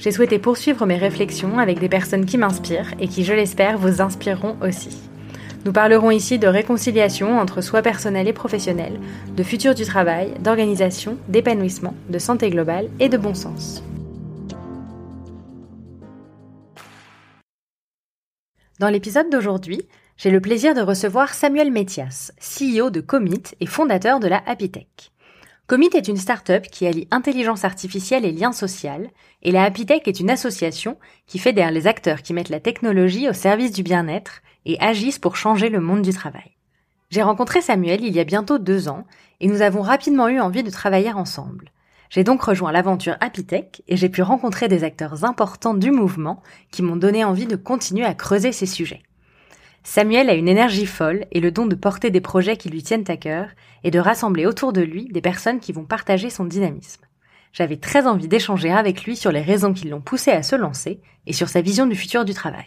J'ai souhaité poursuivre mes réflexions avec des personnes qui m'inspirent et qui, je l'espère, vous inspireront aussi. Nous parlerons ici de réconciliation entre soi personnel et professionnel, de futur du travail, d'organisation, d'épanouissement, de santé globale et de bon sens. Dans l'épisode d'aujourd'hui, j'ai le plaisir de recevoir Samuel Métias, CEO de Commit et fondateur de la Happy. Commit est une start-up qui allie intelligence artificielle et lien social, et la Happy est une association qui fédère les acteurs qui mettent la technologie au service du bien-être et agissent pour changer le monde du travail. J'ai rencontré Samuel il y a bientôt deux ans, et nous avons rapidement eu envie de travailler ensemble. J'ai donc rejoint l'aventure Happy et j'ai pu rencontrer des acteurs importants du mouvement qui m'ont donné envie de continuer à creuser ces sujets. Samuel a une énergie folle et le don de porter des projets qui lui tiennent à cœur et de rassembler autour de lui des personnes qui vont partager son dynamisme. J'avais très envie d'échanger avec lui sur les raisons qui l'ont poussé à se lancer et sur sa vision du futur du travail.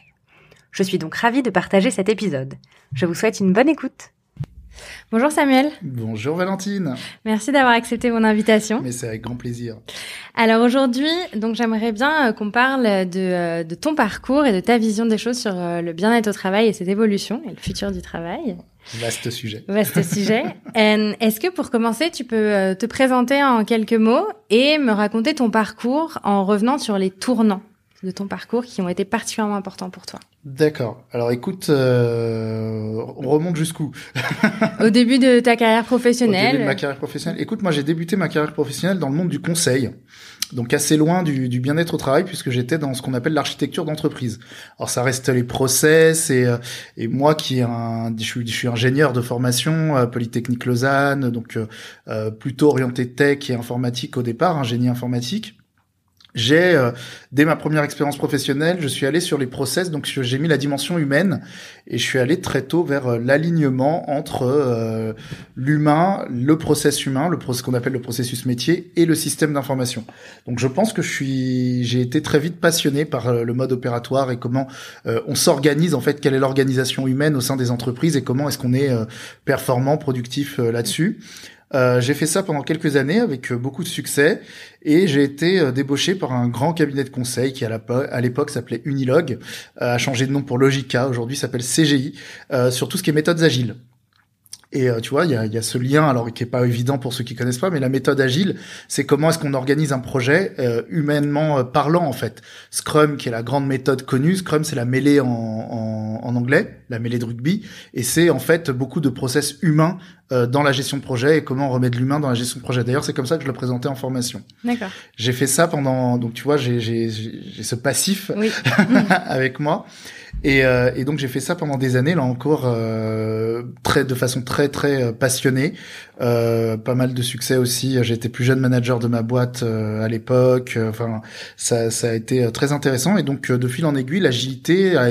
Je suis donc ravie de partager cet épisode. Je vous souhaite une bonne écoute. Bonjour Samuel. Bonjour Valentine. Merci d'avoir accepté mon invitation. Mais c'est avec grand plaisir. Alors aujourd'hui, donc j'aimerais bien euh, qu'on parle de, euh, de, ton parcours et de ta vision des choses sur euh, le bien-être au travail et cette évolution et le futur du travail. Vaste sujet. Vaste sujet. Est-ce que pour commencer, tu peux te présenter en quelques mots et me raconter ton parcours en revenant sur les tournants? De ton parcours qui ont été particulièrement importants pour toi D'accord. Alors écoute, euh, on remonte jusqu'où? Au début de ta carrière professionnelle. Au début de ma carrière professionnelle. Écoute, moi j'ai débuté ma carrière professionnelle dans le monde du conseil, donc assez loin du, du bien-être au travail puisque j'étais dans ce qu'on appelle l'architecture d'entreprise. Alors ça reste les process et, euh, et moi qui un, je suis, je suis ingénieur de formation, euh, Polytechnique Lausanne, donc euh, plutôt orienté tech et informatique au départ, un génie informatique j'ai euh, dès ma première expérience professionnelle, je suis allé sur les process, donc j'ai mis la dimension humaine et je suis allé très tôt vers euh, l'alignement entre euh, l'humain, le process humain, le ce qu'on appelle le processus métier et le système d'information. Donc je pense que je suis, j'ai été très vite passionné par le mode opératoire et comment on s'organise en fait, quelle est l'organisation humaine au sein des entreprises et comment est-ce qu'on est performant, productif là-dessus. Euh, j'ai fait ça pendant quelques années avec euh, beaucoup de succès et j'ai été euh, débauché par un grand cabinet de conseil qui à l'époque s'appelait Unilog, a changé de nom pour Logica, aujourd'hui s'appelle CGI, sur tout ce qui est méthodes agiles. Et tu vois, il y a, y a, ce lien, alors qui est pas évident pour ceux qui connaissent pas, mais la méthode agile, c'est comment est-ce qu'on organise un projet humainement parlant en fait. Scrum, qui est la grande méthode connue, Scrum c'est la mêlée en, en, en, anglais, la mêlée de rugby, et c'est en fait beaucoup de process humains euh, dans la gestion de projet et comment remettre l'humain dans la gestion de projet. D'ailleurs, c'est comme ça que je le présentais en formation. D'accord. J'ai fait ça pendant, donc tu vois, j'ai j'ai j'ai ce passif oui. avec moi. Et, euh, et, donc j'ai fait ça pendant des années là encore euh, très de façon très très euh, passionnée euh, pas mal de succès aussi j'ai été plus jeune manager de ma boîte euh, à l'époque enfin ça, ça a été très intéressant et donc de fil en aiguille l'agilité a,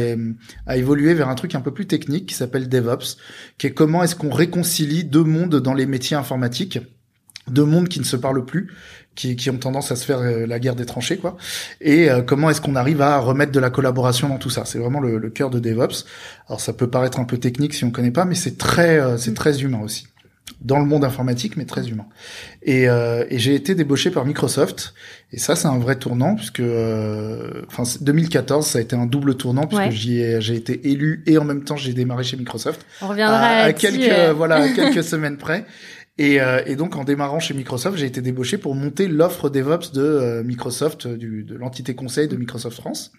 a, évolué vers un truc un peu plus technique qui s'appelle DevOps qui est comment est-ce qu'on réconcilie deux mondes dans les métiers informatiques deux mondes qui ne se parlent plus qui, qui, ont tendance à se faire euh, la guerre des tranchées, quoi. Et euh, comment est-ce qu'on arrive à remettre de la collaboration dans tout ça? C'est vraiment le, le, cœur de DevOps. Alors ça peut paraître un peu technique si on connaît pas, mais c'est très, euh, c'est très humain aussi. Dans le monde informatique, mais très humain. Et, et j'ai été débauché par Microsoft. Et ça, c'est un vrai tournant puisque, enfin, 2014, ça a été un double tournant puisque j'y ai, j'ai été élu et en même temps j'ai démarré chez Microsoft. On reviendra à, à quelques, voilà, à quelques semaines près. Et, euh, et, donc en démarrant chez Microsoft, j'ai été débauché pour monter l'offre DevOps de euh, Microsoft, du, de l'entité conseil de Microsoft France.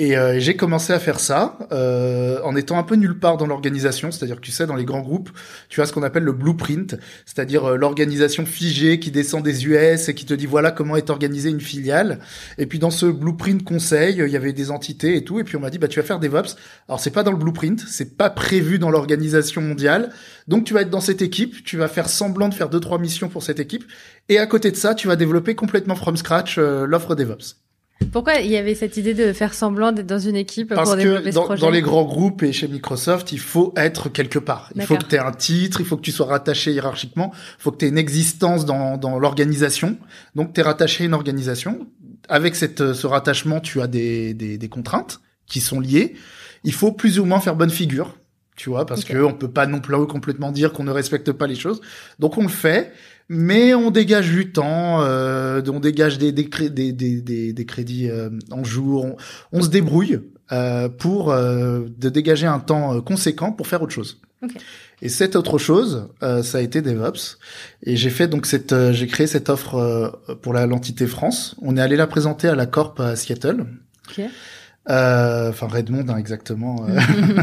Et euh, j'ai commencé à faire ça euh, en étant un peu nulle part dans l'organisation, c'est-à-dire que tu sais, dans les grands groupes, tu as ce qu'on appelle le blueprint, c'est-à-dire euh, l'organisation figée qui descend des US et qui te dit voilà comment est organisée une filiale. Et puis dans ce blueprint conseil, il y avait des entités et tout, et puis on m'a dit bah tu vas faire DevOps. Alors c'est pas dans le blueprint, c'est pas prévu dans l'organisation mondiale, donc tu vas être dans cette équipe, tu vas faire semblant de faire deux trois missions pour cette équipe, et à côté de ça, tu vas développer complètement from scratch l'offre DevOps. Pourquoi il y avait cette idée de faire semblant d'être dans une équipe Parce pour développer que ce dans, projet dans les grands groupes et chez Microsoft, il faut être quelque part. Il faut que tu aies un titre, il faut que tu sois rattaché hiérarchiquement, il faut que tu aies une existence dans, dans l'organisation. Donc tu es rattaché à une organisation. Avec cette, euh, ce rattachement, tu as des, des, des contraintes qui sont liées. Il faut plus ou moins faire bonne figure. Tu vois, parce Ok. que on peut pas non plus complètement dire qu'on ne respecte pas les choses. Donc on le fait, mais on dégage du temps, euh, on dégage des, des, des, des, des, crédits euh, en jour, on, on se débrouille euh, pour euh, de dégager un temps euh, conséquent pour faire autre chose. Ok. Et cette autre chose, euh, ça a été DevOps. Et j'ai fait donc cette, euh, j'ai créé cette offre euh, pour la l'entité France. On est allé la présenter à la Corp à Seattle. Ok. Euh, enfin Redmond hein, exactement. euh.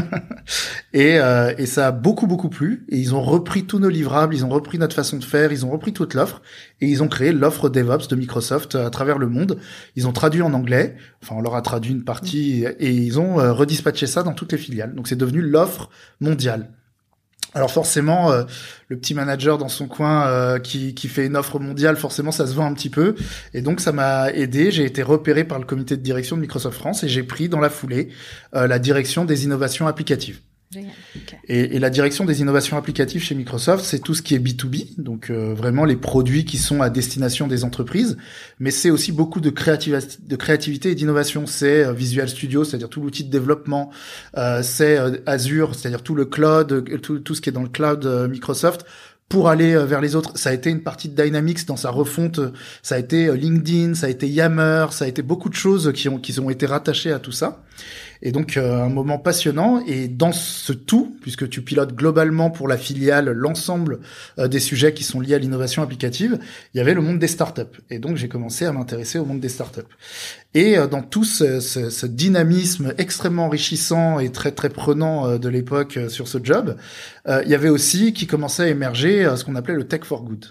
et, euh, et ça a beaucoup beaucoup plu. Et ils ont repris tous nos livrables, ils ont repris notre façon de faire, ils ont repris toute l'offre et ils ont créé l'offre DevOps de Microsoft à travers le monde. Ils ont traduit en anglais, enfin on leur a traduit une partie et ils ont redispatché ça dans toutes les filiales. Donc c'est devenu l'offre mondiale. Alors forcément, euh, le petit manager dans son coin euh, qui, qui fait une offre mondiale, forcément ça se vend un petit peu. Et donc ça m'a aidé. J'ai été repéré par le comité de direction de Microsoft France et j'ai pris dans la foulée euh, la direction des innovations applicatives. Et, la direction des innovations applicatives chez Microsoft, c'est tout ce qui est B2B, donc euh, vraiment les produits qui sont à destination des entreprises, mais c'est aussi beaucoup de, créativité, et d'innovation. C'est euh, Visual Studio, c'est-à-dire tout l'outil de développement, euh, c'est euh, Azure, c'est-à-dire tout le cloud, euh, tout, ce qui est dans le cloud Microsoft pour aller vers les autres. Ça a été une partie de Dynamics dans sa refonte, ça a été LinkedIn, ça a été Yammer, ça a été beaucoup de choses qui ont été rattachées à tout ça. Et donc euh, un moment passionnant. Et dans ce tout, puisque tu pilotes globalement pour la filiale l'ensemble euh, des sujets qui sont liés à l'innovation applicative, il y avait le monde des startups. Et donc j'ai commencé à m'intéresser au monde des startups. Et euh, dans tout ce, ce- ce dynamisme extrêmement enrichissant et très très prenant euh, de l'époque euh, sur ce job, euh, il y avait aussi qui commençait à émerger euh, ce qu'on appelait le tech for good,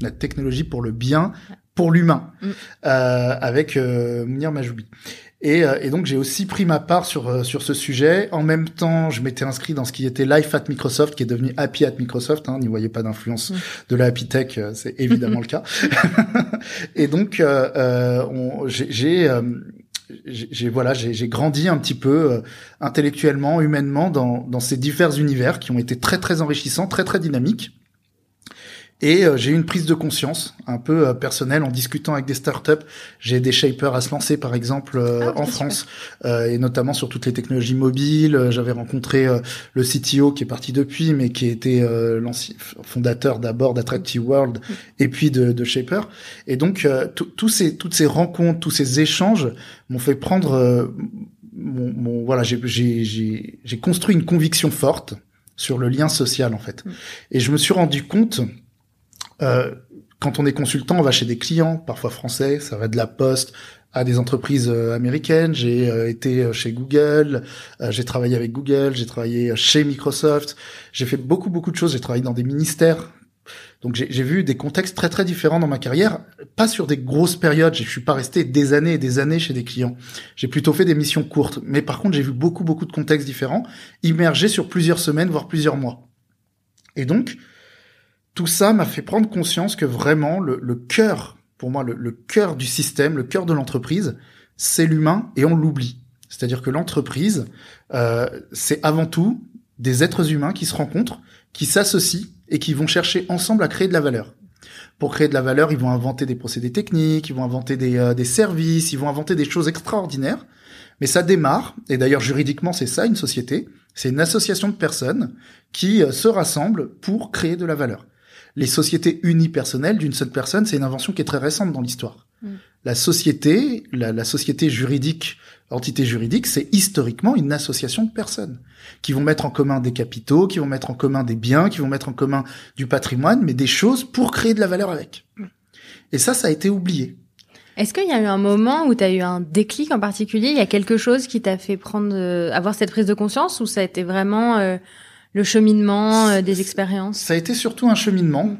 la technologie pour le bien, pour l'humain, Mm. euh, avec euh, Mounir Majoubi. Et, euh, et donc j'ai aussi pris ma part sur euh, sur ce sujet. En même temps, je m'étais inscrit dans ce qui était Life at Microsoft, qui est devenu Happy at Microsoft. Hein, N'y voyez pas d'influence Mm. de la Happy Tech, euh, c'est évidemment le cas. et donc on- j'ai j'ai, voilà j'ai j'ai grandi un petit peu euh, intellectuellement, humainement dans dans ces divers univers qui ont été très très enrichissants, très très dynamiques. Et euh, j'ai eu une prise de conscience un peu euh, personnelle en discutant avec des startups. J'ai des shapers à se lancer, par exemple, euh, Ah, en super. France, euh, et notamment sur toutes les technologies mobiles. Euh, J'avais rencontré euh, le CTO qui est parti depuis, mais qui était euh, fondateur d'abord d'Attractive World et puis de, de Shaper. Et donc, euh, tous ces, toutes ces rencontres, tous ces échanges m'ont fait prendre... euh, mon, mon- voilà, j'ai construit une conviction forte sur le lien social, en fait. Mm. Et je me suis rendu compte euh, quand on est consultant, on va chez des clients, parfois français, ça va de la poste à des entreprises euh, américaines. J'ai euh, été chez Google, j'ai travaillé avec Google, j'ai travaillé chez Microsoft, j'ai fait beaucoup beaucoup de choses. J'ai travaillé dans des ministères. Donc j'ai j'ai vu des contextes très très différents dans ma carrière, pas sur des grosses périodes. Je suis pas resté des années et des années chez des clients. J'ai plutôt fait des missions courtes. Mais par contre, j'ai vu beaucoup beaucoup de contextes différents, immergés sur plusieurs semaines voire plusieurs mois. Et donc tout ça m'a fait prendre conscience que vraiment le, le cœur, pour moi, le, le cœur du système, le cœur de l'entreprise, c'est l'humain et on l'oublie. C'est-à-dire que l'entreprise, euh, c'est avant tout des êtres humains qui se rencontrent, qui s'associent et qui vont chercher ensemble à créer de la valeur. Pour créer de la valeur, ils vont inventer des procédés techniques, ils vont inventer des, euh, services, ils vont inventer des choses extraordinaires. Mais ça démarre, et d'ailleurs juridiquement c'est ça une société, c'est une association de personnes qui euh, se rassemblent pour créer de la valeur. Les sociétés unipersonnelles d'une seule personne, c'est une invention qui est très récente dans l'histoire. Mm. La société, la, la société juridique, l'entité juridique, c'est historiquement une association de personnes qui vont mettre en commun des capitaux, qui vont mettre en commun des biens, qui vont mettre en commun du patrimoine, mais des choses pour créer de la valeur avec. Mm. Et ça, ça a été oublié. Est-ce qu'il y a eu un moment où tu as eu un déclic en particulier? Il y a quelque chose qui t'a fait prendre, euh, avoir cette prise de conscience ou ça a été vraiment euh, le cheminement euh, des expériences Ça a été surtout un cheminement.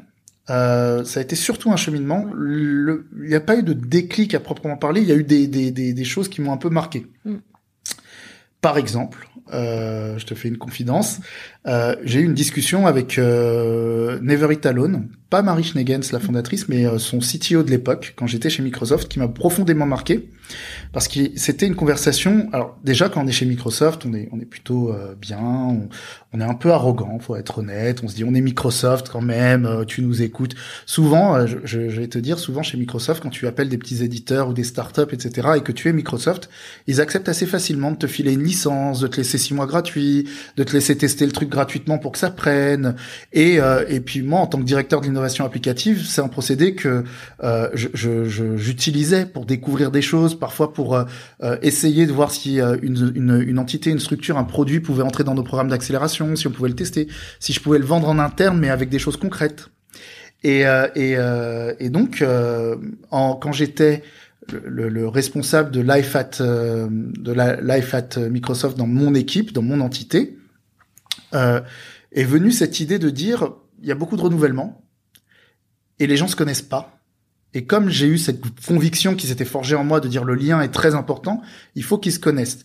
Euh, ça a été surtout un cheminement. Il n'y a pas eu de déclic à proprement parler. Il y a eu des, des, des, des choses qui m'ont un peu marqué. Mm. Par exemple, euh, je te fais une confidence. Euh, j'ai eu une discussion avec euh, Never It Alone, pas Marie Schnegens, la fondatrice, mais euh, son CTO de l'époque, quand j'étais chez Microsoft, qui m'a profondément marqué, parce que c'était une conversation. Alors déjà, quand on est chez Microsoft, on est on est plutôt euh, bien, on, on, est un peu arrogant, faut être honnête. On se dit, on est Microsoft quand même, euh, tu nous écoutes. Souvent, je, je, vais te dire, souvent chez Microsoft, quand tu appelles des petits éditeurs ou des startups, etc., et que tu es Microsoft, ils acceptent assez facilement de te filer une licence, de te laisser six mois gratuits, de te laisser tester le truc gratuitement pour que ça prenne. Et et puis moi, en tant que directeur de applicative, c'est un procédé que euh, j'utilisais pour découvrir des choses, parfois pour euh, euh, essayer de voir si une, une, une, entité, une structure, un produit pouvait entrer dans nos programmes d'accélération, si on pouvait le tester, si je pouvais le vendre en interne, mais avec des choses concrètes. Et, et, et donc, en, quand j'étais le, le, responsable de Life at de la Life at Microsoft dans mon équipe, dans mon entité, est venue cette idée de dire il y a beaucoup de renouvellement et les gens se connaissent pas. Et comme j'ai eu cette conviction qui s'était forgée en moi de dire le lien est très important, il faut qu'ils se connaissent.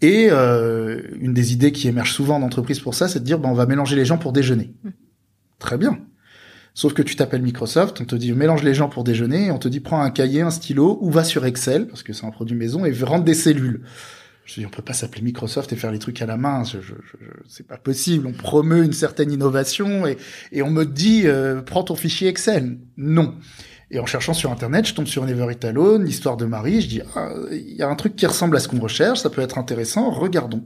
Et euh, une des idées qui émerge souvent en entreprise pour ça, c'est de dire ben, on va mélanger les gens pour déjeuner. Mmh. Très bien. Sauf que tu t'appelles Microsoft, on te dit mélange les gens pour déjeuner, et on te dit prends un cahier, un stylo, ou va sur Excel, parce que c'est un produit maison, et rentre des cellules. Je dis, on peut pas s'appeler Microsoft et faire les trucs à la main. Je, je, je c'est pas possible. On promeut une certaine innovation et, et on me dit, euh, prends ton fichier Excel. Non. Et en cherchant sur Internet, je tombe sur Never It Alone, l'histoire de Marie. Je dis, ah, il y a un truc qui ressemble à ce qu'on recherche. Ça peut être intéressant. Regardons.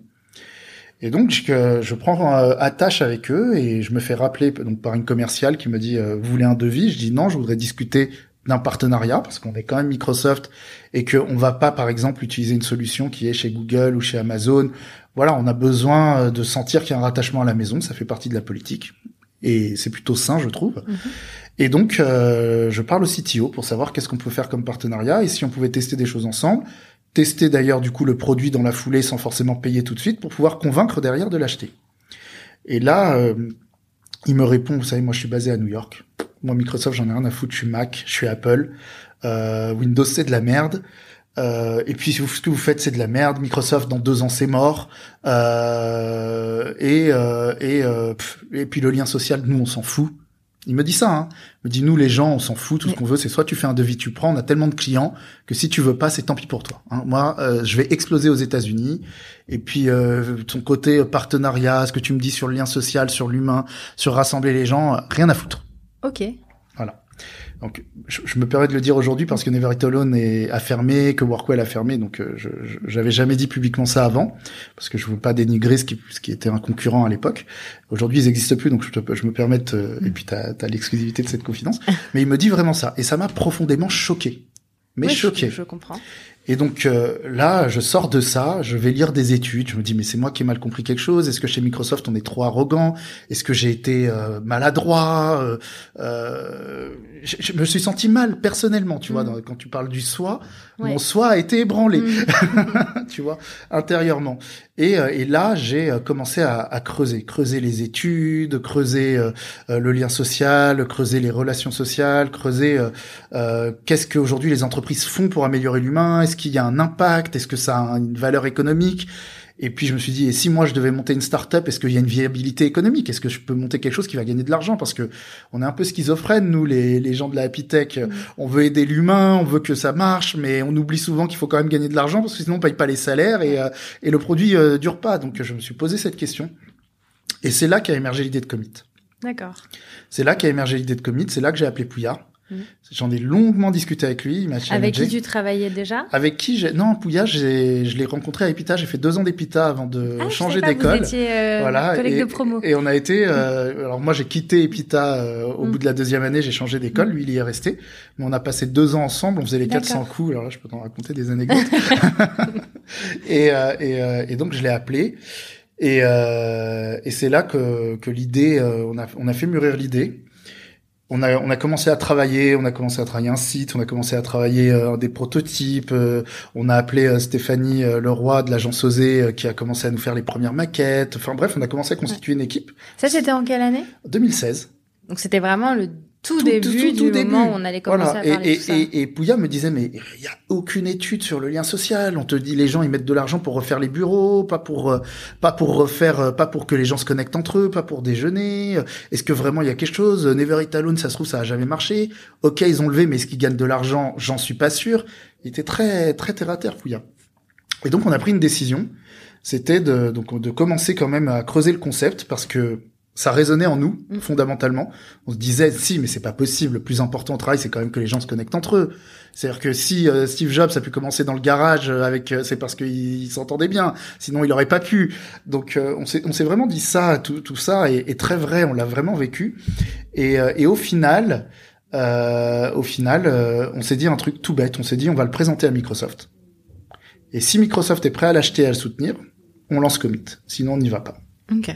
Et donc, je, je prends euh, attache avec eux et je me fais rappeler donc par une commerciale qui me dit, euh, vous voulez un devis? Je dis non, je voudrais discuter d'un partenariat parce qu'on est quand même Microsoft et qu'on va pas par exemple utiliser une solution qui est chez Google ou chez Amazon. Voilà, on a besoin euh, de sentir qu'il y a un rattachement à la maison, ça fait partie de la politique et c'est plutôt sain, je trouve. Mhm. Et donc, euh, je parle au CTO pour savoir qu'est-ce qu'on peut faire comme partenariat et si on pouvait tester des choses ensemble. Tester d'ailleurs du coup le produit dans la foulée sans forcément payer tout de suite pour pouvoir convaincre derrière de l'acheter. Et là, euh, il me répond, vous savez, moi je suis basé à New York. Moi, Microsoft, j'en ai rien à foutre. Je suis Mac, je suis Apple. Euh, Windows, c'est de la merde. Euh, et puis ce que vous faites, c'est de la merde. Microsoft, dans deux ans, c'est mort. Euh, et euh, et, euh, et puis le lien social, nous, on s'en fout. Il me dit ça. Hein. Il me dit nous, les gens, on s'en fout. Tout ce qu'on veut, c'est soit tu fais un devis, tu prends. On a tellement de clients que si tu veux pas, c'est tant pis pour toi. Hein. Moi, euh, je vais exploser aux États-Unis. Et puis ton côté partenariat, ce que tu me dis sur le lien social, sur l'humain, sur rassembler les gens, rien à foutre. Ok. Voilà. Donc, je, me permets de le dire aujourd'hui parce que Never It Alone est, a fermé, que Workwell a fermé. Donc, euh, je j'avais jamais dit publiquement ça avant parce que je veux pas dénigrer ce qui, ce qui était un concurrent à l'époque. Aujourd'hui, ils n'existent plus, donc je, te, je me permets de, et puis t'as as, l'exclusivité de cette confidence. Mais il me dit vraiment ça et ça m'a profondément choqué. Mais choqué. je comprends. Et donc euh, là, je sors de ça, je vais lire des études, je me dis mais c'est moi qui ai mal compris quelque chose, est-ce que chez Microsoft on est trop arrogant, est-ce que j'ai été euh, maladroit, euh, euh je, me suis senti mal personnellement, tu vois, mm. quand tu parles du soi, mon soi a été ébranlé, mm. tu vois, intérieurement. Et, et là, j'ai commencé à, à, creuser, creuser les études, creuser le lien social, creuser les relations sociales, creuser qu'est-ce qu'aujourd'hui les entreprises font pour améliorer l'humain, qu'il y a un impact? Est-ce que ça a une valeur économique? Et puis je me suis dit, et si moi je devais monter une start-up, est-ce qu'il y a une viabilité économique? Est-ce que je peux monter quelque chose qui va gagner de l'argent? Parce que on est un peu schizophrènes, nous, les, les gens de la Happy Tech. Mm. On veut aider l'humain, on veut que ça marche, mais on oublie souvent qu'il faut quand même gagner de l'argent parce que sinon on paye pas les salaires et, euh, et le produit euh, dure pas. Donc je me suis posé cette question. Et c'est là qu'a émergé l'idée de Commit. D'accord. C'est là qu'a émergé l'idée de Commit. C'est là que j'ai appelé Pouya. Mm. J'en ai longuement discuté avec lui. Il avec qui tu travaillais déjà? Avec qui j'ai non Pouya, j'ai je l'ai rencontré à Epita. J'ai fait deux ans d'Epita avant de ah, changer d'école. Euh, voilà, collègue et, de promo. Et on a été. Euh, alors moi j'ai quitté Epita euh, au mm. bout de la deuxième année. J'ai changé d'école. Lui il y est resté. Mais on a passé deux ans ensemble. On faisait les 400 coups. Alors là je peux t'en raconter des anecdotes. et, euh, et, euh, et donc je l'ai appelé. Et, et c'est là que, que l'idée, on a, on a fait mûrir l'idée on a, on a commencé à travailler, on a commencé à travailler un site, on a commencé à travailler euh, des prototypes, euh, on a appelé euh, Stéphanie Leroy de l'agence Osée qui a commencé à nous faire les premières maquettes. Enfin bref, on a commencé à constituer une équipe. Ça c'était en quelle année? 2016. Donc c'était vraiment le tout, début du moment où on allait commencer à parler et, tout ça. Et, et Pouya me disait mais il y a aucune étude sur le lien social. On te dit les gens ils mettent de l'argent pour refaire les bureaux, pas pour euh, pas pour refaire, euh, pas pour que les gens se connectent entre eux, pas pour déjeuner. Est-ce que vraiment il y a quelque chose? Never It Alone, ça se trouve ça a jamais marché. Ok ils ont levé, mais est-ce qu'ils gagnent de l'argent? J'en suis pas sûr. Il était très très terre à terre Pouya. Et donc on a pris une décision. C'était de donc de commencer quand même à creuser le concept parce que ça résonnait en nous Mm. fondamentalement. On se disait si mais c'est pas possible. Le plus important au travail c'est quand même que les gens se connectent entre eux. C'est-à-dire que si euh, Steve Jobs a pu commencer dans le garage euh, avec euh, c'est parce qu'il il s'entendait bien. Sinon il aurait pas pu. Donc euh, on s'est on s'est vraiment dit ça tout tout ça est, est très vrai. On l'a vraiment vécu. Et et au final euh, au final on s'est dit un truc tout bête. On s'est dit on va le présenter à Microsoft. Et si Microsoft est prêt à l'acheter et à le soutenir, on lance Commit. Sinon on n'y va pas. Ok.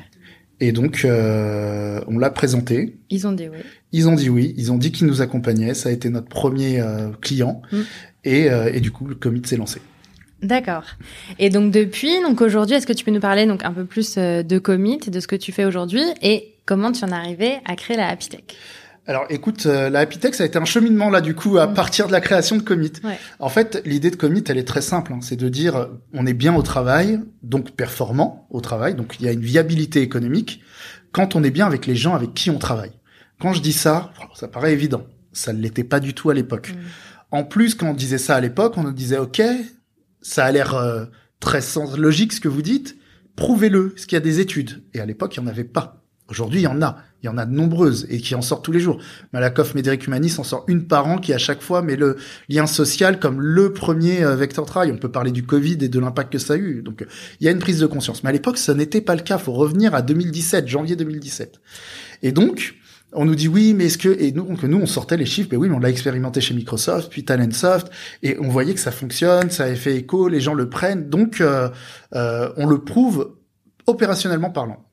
Et donc, euh, on l'a présenté. Ils ont dit oui. Ils ont dit oui. Ils ont dit qu'ils nous accompagnaient. Ça a été notre premier euh, client. Mm. Et, euh, et du coup, le commit s'est lancé. D'accord. Et donc depuis, donc aujourd'hui, est-ce que tu peux nous parler donc un peu plus de Commit, de ce que tu fais aujourd'hui et comment tu en es arrivé à créer la Happy Tech? Alors, écoute, euh, la Happy Tech, ça a été un cheminement là, du coup, à Mm. partir de la création de Commit. Ouais. En fait, l'idée de Commit, elle est très simple. hein. C'est de dire, euh, on est bien au travail, donc performant au travail, donc il y a une viabilité économique quand on est bien avec les gens avec qui on travaille. Quand je dis ça, ça paraît évident. Ça ne l'était pas du tout à l'époque. Mm. En plus, quand on disait ça à l'époque, on nous disait OK, ça a l'air euh, très logique ce que vous dites. Prouvez-le. Est-ce qu'il y a des études Et à l'époque, il y en avait pas. Aujourd'hui, il y en a. Il y en a de nombreuses et qui en sortent tous les jours. Malakoff, Médéric Humanis en sort une par an qui à chaque fois met le lien social comme le premier euh, vecteur de travail. On peut parler du Covid et de l'impact que ça a eu. Donc, euh, il y a une prise de conscience. Mais à l'époque, ça n'était pas le cas. Faut revenir à 2017, janvier 2017. Et donc, on nous dit oui, mais est-ce que et nous nous on sortait les chiffres, mais oui, mais on l'a expérimenté chez Microsoft, puis Talentsoft, et on voyait que ça fonctionne, ça avait fait écho, les gens le prennent, donc euh, euh, on le prouve opérationnellement parlant.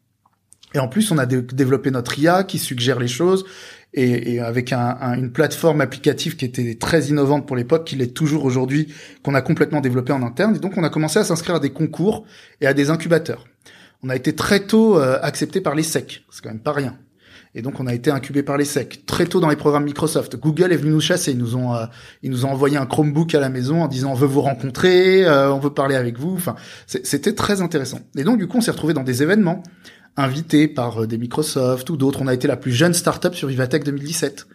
Et en plus, on a dé- développé notre IA qui suggère les choses, et, et avec un, un- une plateforme applicative qui était très innovante pour l'époque, qui l'est toujours aujourd'hui, qu'on a complètement développé en interne. Et donc, on a commencé à s'inscrire à des concours et à des incubateurs. On a été très tôt euh, accepté par les SEC, c'est quand même pas rien. Et donc on a été incubé par les SEC très tôt dans les programmes Microsoft. Google est venu nous chasser, ils nous ont euh, ils nous ont envoyé un Chromebook à la maison en disant on veut vous rencontrer, euh, on veut parler avec vous. Enfin, c'était très intéressant. Et donc du coup on s'est retrouvé dans des événements invités par euh, des Microsoft ou d'autres. On a été la plus jeune startup sur Vivatech 2017.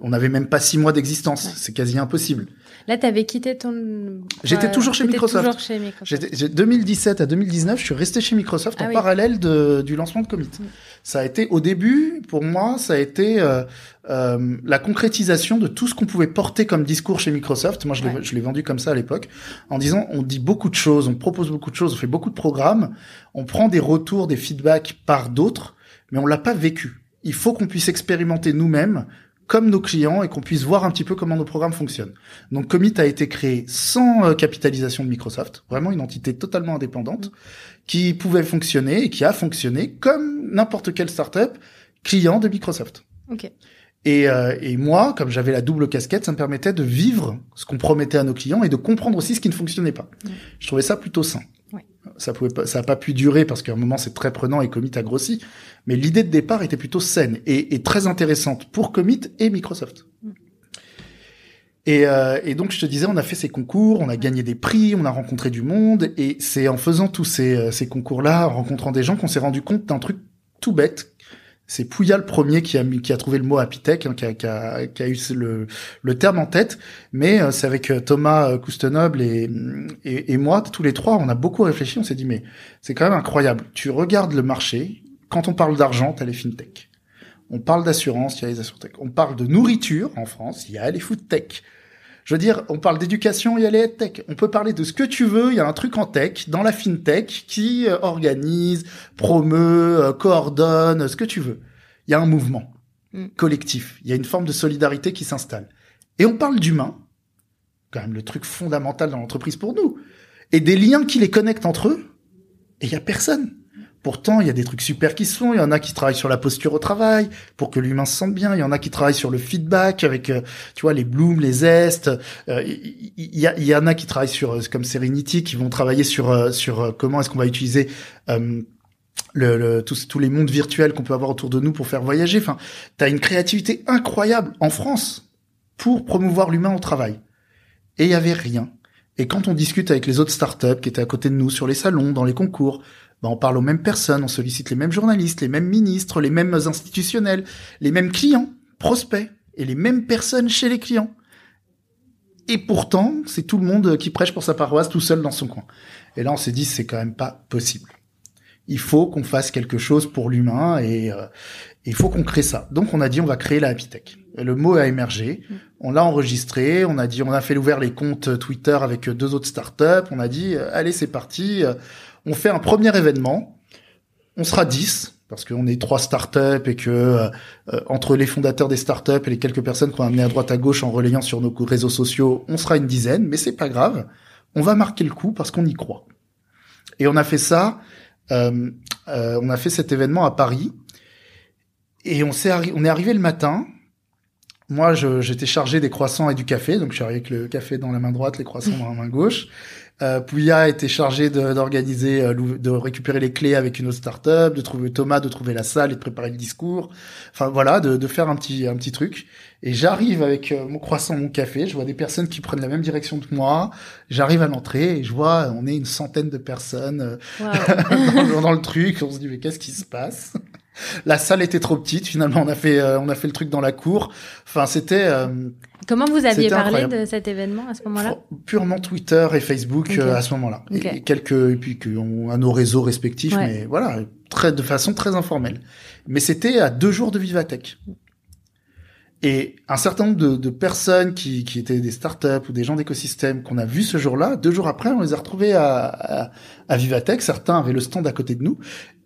On n'avait même pas six mois d'existence, Ouais. c'est quasi impossible. Là, tu avais quitté ton. J'étais toujours chez Microsoft. Toujours chez Microsoft. J'étais j'ai- 2017 à 2019, je suis resté chez Microsoft Ah en oui. parallèle de, du lancement de Commit. Mm. Ça a été au début, pour moi, ça a été euh, euh, la concrétisation de tout ce qu'on pouvait porter comme discours chez Microsoft. Moi, je l'ai Ouais. je l'ai vendu comme ça à l'époque, en disant on dit beaucoup de choses, on propose beaucoup de choses, on fait beaucoup de programmes, on prend des retours, des feedbacks par d'autres, mais on l'a pas vécu. Il faut qu'on puisse expérimenter nous-mêmes comme nos clients et qu'on puisse voir un petit peu comment nos programmes fonctionnent. Donc Commit a été créé sans euh, capitalisation de Microsoft, vraiment une entité totalement indépendante qui pouvait fonctionner et qui a fonctionné comme n'importe quelle startup client de Microsoft. Ok. Et, euh, et moi, comme j'avais la double casquette, ça me permettait de vivre ce qu'on promettait à nos clients et de comprendre aussi ce qui ne fonctionnait pas. Ouais. Je trouvais ça plutôt sain. Ça pouvait pas, ça a pas pu durer parce qu'à un moment c'est très prenant et Commit a grossi, mais l'idée de départ était plutôt saine et, et très intéressante pour Commit et Microsoft. Mm. Et, euh, et donc je te disais, on a fait ces concours, on a gagné des prix, on a rencontré du monde, et c'est en faisant tous ces, euh, ces concours-là, en rencontrant des gens, qu'on s'est rendu compte d'un truc tout bête. C'est Pouya le premier qui a qui a trouvé le mot Tech, hein, qui, a, qui, a, qui a eu le, le terme en tête, mais euh, c'est avec euh, Thomas euh, Coustenoble et, et, et moi, tous les trois, on a beaucoup réfléchi, on s'est dit, mais c'est quand même incroyable. Tu regardes le marché, quand on parle d'argent, t'as les fintech. On parle d'assurance, il y a les assurtech. On parle de nourriture en France, il y a les food tech. Je veux dire, on parle d'éducation, il y a les tech. On peut parler de ce que tu veux, il y a un truc en tech, dans la fintech, qui euh, organise, promeut, euh, coordonne, ce que tu veux. Il y a un mouvement Mm. collectif, il y a une forme de solidarité qui s'installe. Et on parle d'humain, quand même le truc fondamental dans l'entreprise pour nous, et des liens qui les connectent entre eux, et il y a personne. Pourtant, il y a des trucs super qui se font. Il y en a qui travaillent sur la posture au travail pour que l'humain se sente bien. Il y en a qui travaillent sur le feedback avec, euh, tu vois, les blooms, les zestes. Euh, Il y, en a qui travaillent sur, euh, comme Serenity, qui vont travailler sur sur comment est-ce qu'on va utiliser euh, le, le tous, tous les mondes virtuels qu'on peut avoir autour de nous pour faire voyager. Enfin, t'as une créativité incroyable en France pour promouvoir l'humain au travail. Et il y avait rien. Et quand on discute avec les autres startups qui étaient à côté de nous sur les salons, dans les concours, ben on parle aux mêmes personnes, on sollicite les mêmes journalistes, les mêmes ministres, les mêmes institutionnels, les mêmes clients, prospects, et les mêmes personnes chez les clients. Et pourtant, c'est tout le monde qui prêche pour sa paroisse tout seul dans son coin. Et là, on s'est dit, c'est quand même pas possible. Il faut qu'on fasse quelque chose pour l'humain et euh, il faut qu'on crée ça. Donc, on a dit, on va créer la Happy Tech. Le mot a émergé. On l'a enregistré. On a dit, on a fait ouvert les comptes Twitter avec deux autres startups. On a dit, euh, allez, c'est parti. On fait un premier événement. On sera 10 parce qu'on est trois startups et que euh, entre les fondateurs des startups et les quelques personnes qu'on a amené à droite à gauche en relayant sur nos réseaux sociaux, on sera une dizaine, mais c'est pas grave. On va marquer le coup parce qu'on y croit. Et on a fait ça. Euh, euh, on a fait cet événement à Paris et on s'est on est arrivé le matin. Moi, j'étais chargé des croissants et du café, donc je suis arrivé avec le café dans la main droite, les croissants dans la main gauche. Euh, Pouya était chargé d'organiser, euh, de, récupérer les clés avec une autre startup, de trouver Thomas, de trouver la salle et de préparer le discours. Enfin voilà, de, de faire un petit un petit truc. Et j'arrive avec euh, mon croissant, mon café. Je vois des personnes qui prennent la même direction que moi. J'arrive à l'entrée et je vois, on est une centaine de personnes euh, dans, le truc. On se dit mais qu'est-ce qui se passe? La salle était trop petite. Finalement, on a fait, on a fait le truc dans la cour. Enfin, c'était. Comment vous aviez parlé de cet événement à ce moment-là? Purement Twitter et Facebook euh, à ce moment-là. Et quelques et puis à nos réseaux respectifs, mais voilà, très de façon très informelle. Mais c'était à deux jours de Vivatech. Et un certain nombre de, de personnes qui, qui, étaient des startups ou des gens d'écosystème qu'on a vu ce jour-là, deux jours après, on les a retrouvés à, à, à, Vivatech. Certains avaient le stand à côté de nous.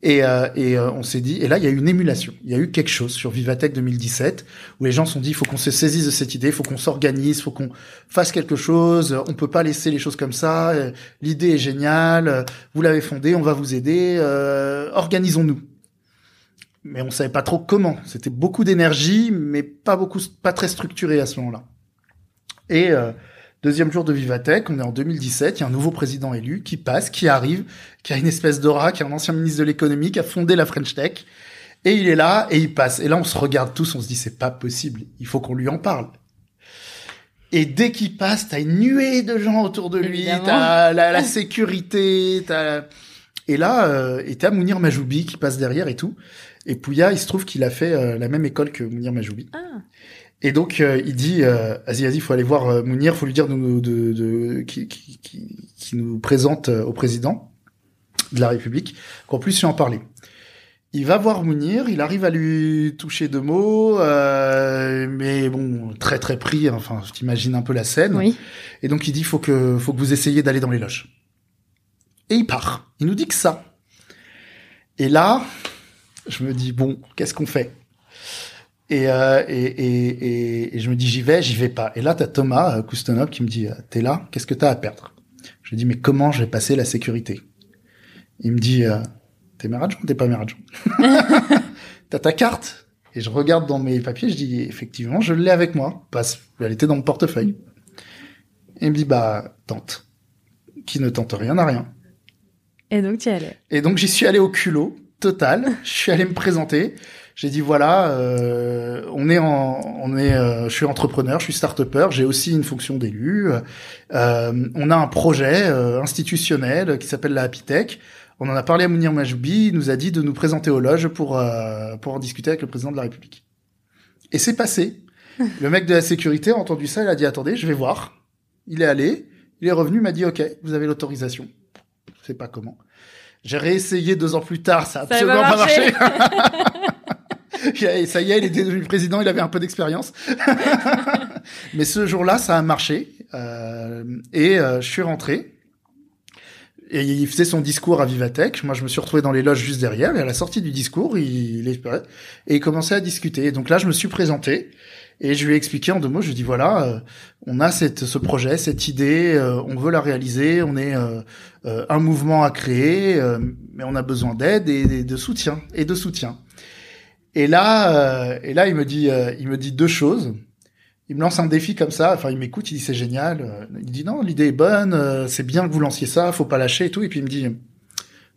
Et, euh, et euh, on s'est dit, et là, il y a eu une émulation. Il y a eu quelque chose sur Vivatech 2017 où les gens se sont dit, il faut qu'on se saisisse de cette idée, il faut qu'on s'organise, il faut qu'on fasse quelque chose. On peut pas laisser les choses comme ça. L'idée est géniale. Vous l'avez fondée, on va vous aider. Euh, organisons-nous mais on savait pas trop comment. C'était beaucoup d'énergie, mais pas beaucoup, pas très structuré à ce moment-là. Et euh, deuxième jour de Vivatech, on est en 2017, il y a un nouveau président élu qui passe, qui arrive, qui a une espèce d'aura, qui est un ancien ministre de l'économie, qui a fondé la French Tech, et il est là et il passe. Et là, on se regarde tous, on se dit c'est pas possible, il faut qu'on lui en parle. Et dès qu'il passe, t'as une nuée de gens autour de lui, t'as la, la sécurité, t'as et là, euh, et t'as Mounir Majoubi qui passe derrière et tout. Et Pouya, il se trouve qu'il a fait euh, la même école que Mounir Majoubi. Ah. Et donc euh, il dit, euh, vas-y, vas-y, faut aller voir euh, Mounir, faut lui dire de, de, de, qui, qui, qui, nous présente au président de la République, qu'on puisse lui en parler. Il va voir Mounir, il arrive à lui toucher deux mots, mais bon, très très pris. Enfin, t'imagines un peu la scène. Oui. Et donc il dit, faut que, faut que vous essayiez d'aller dans les loges. Et il part. Il nous dit que ça. Et là, je me dis bon, qu'est-ce qu'on fait? Euh, et, et, et, et, je me dis j'y vais, j'y vais pas. Et là, t'as Thomas euh, qui me dit euh, t'es là, qu'est-ce que t'as à perdre? Je lui dis mais comment je vais passer la sécurité? Il me dit euh, t'es maire adjoint, t'es pas maire adjoint. t'as ta carte Et je regarde dans mes papiers, je dis effectivement, je l'ai avec moi, parce qu'elle était dans mon portefeuille. Et il me dit bah tente. Qui ne tente rien n'a rien. Et donc tu y allais. Et donc j'y suis allé au culot total. je suis allé me présenter. J'ai dit voilà, euh, on est en, on est, euh, je suis entrepreneur, je suis start-upper, j'ai aussi une fonction d'élu. Euh, on a un projet euh, institutionnel qui s'appelle la Happy Tech. On en a parlé à Mounir Majoubi, il nous a dit de nous présenter aux loges pour euh, pour en discuter avec le président de la République. Et c'est passé. Le mec de la sécurité a entendu ça, il a dit attendez, je vais voir. Il est allé, il est revenu, m'a dit ok, vous avez l'autorisation. Je sais pas comment. J'ai réessayé deux ans plus tard, ça a absolument pas marché. ça y est, il était devenu président, il avait un peu d'expérience. Mais ce jour-là, ça a marché. Euh, et euh, je suis rentré. Et il faisait son discours à Vivatech. Moi, je me suis retrouvé dans les loges juste derrière. Et à la sortie du discours, il, espérait. Et il commençait à discuter. Et donc là, je me suis présenté. Et je lui ai expliqué en deux mots, je lui ai dit voilà, euh, on a cette, ce projet, cette idée, euh, on veut la réaliser, on est euh, un mouvement à créer, mais on a besoin d'aide et, de soutien et de soutien. Et là, et là, il me dit, il me dit deux choses. Il me lance un défi comme ça. Enfin, il m'écoute, il dit c'est génial. Il dit non, l'idée est bonne, c'est bien que vous lanciez ça, faut pas lâcher et tout. Et puis il me dit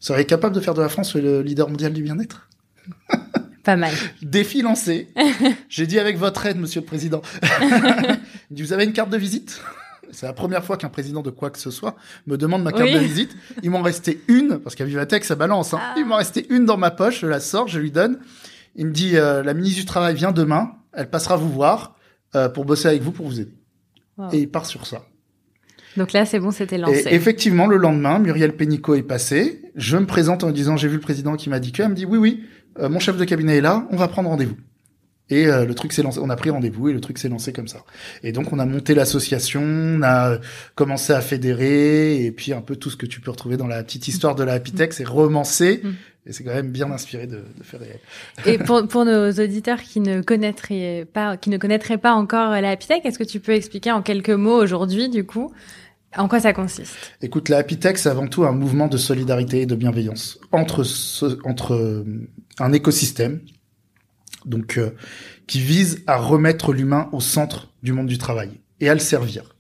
Seriez capable de faire de la France le leader mondial du bien-être? Pas mal. Défi lancé. J'ai dit avec votre aide, Monsieur le Président. Il dit, vous avez une carte de visite? C'est la première fois qu'un président de quoi que ce soit me demande ma carte de visite. Il m'en restait une, parce qu'à Vivatech, ça balance. Hein. Ah. Il m'en restait une dans ma poche, je la sors, je lui donne. Il me dit, euh, la ministre du Travail vient demain, elle passera vous voir euh, pour bosser avec vous, pour vous aider. Et il part sur ça. Donc là, c'est bon, c'était lancé. Et effectivement, le lendemain, Muriel Pénicaud est passée. Je me présente en disant, j'ai vu le président qui m'a dit que. Elle me dit, oui, oui, euh, mon chef de cabinet est là, on va prendre rendez-vous. Et euh, le truc s'est lancé, on a pris rendez-vous et le truc s'est lancé comme ça. Et donc on a monté l'association, on a commencé à fédérer et puis un peu tout ce que tu peux retrouver dans la petite histoire de la Happy Tech, c'est romancé. Et c'est quand même bien inspiré de, de faire réel. Et pour, pour nos auditeurs qui ne connaîtraient pas, qui ne connaîtraient pas encore la Happy Tech, est-ce que tu peux expliquer en quelques mots aujourd'hui, du coup, en quoi ça consiste? Écoute, la Happy Tech, c'est avant tout un mouvement de solidarité et de bienveillance entre ce, entre euh, un écosystème donc euh, qui vise à remettre l'humain au centre du monde du travail et à le servir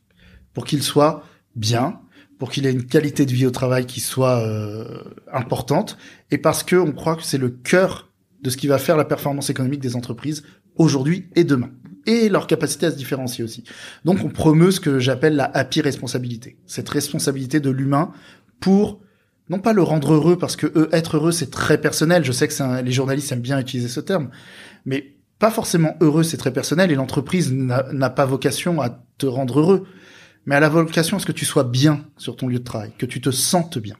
pour qu'il soit bien, pour qu'il ait une qualité de vie au travail qui soit euh, importante. Et parce que on croit que c'est le cœur de ce qui va faire la performance économique des entreprises aujourd'hui et demain. Et leur capacité à se différencier aussi. Donc on promeut ce que j'appelle la happy responsabilité, cette responsabilité de l'humain pour non pas le rendre heureux parce que eux, être heureux c'est très personnel. Je sais que les journalistes aiment bien utiliser ce terme, mais pas forcément heureux, c'est très personnel. Et l'entreprise n'a pas vocation à te rendre heureux, mais à la vocation à ce que tu sois bien sur ton lieu de travail, que tu te sentes bien?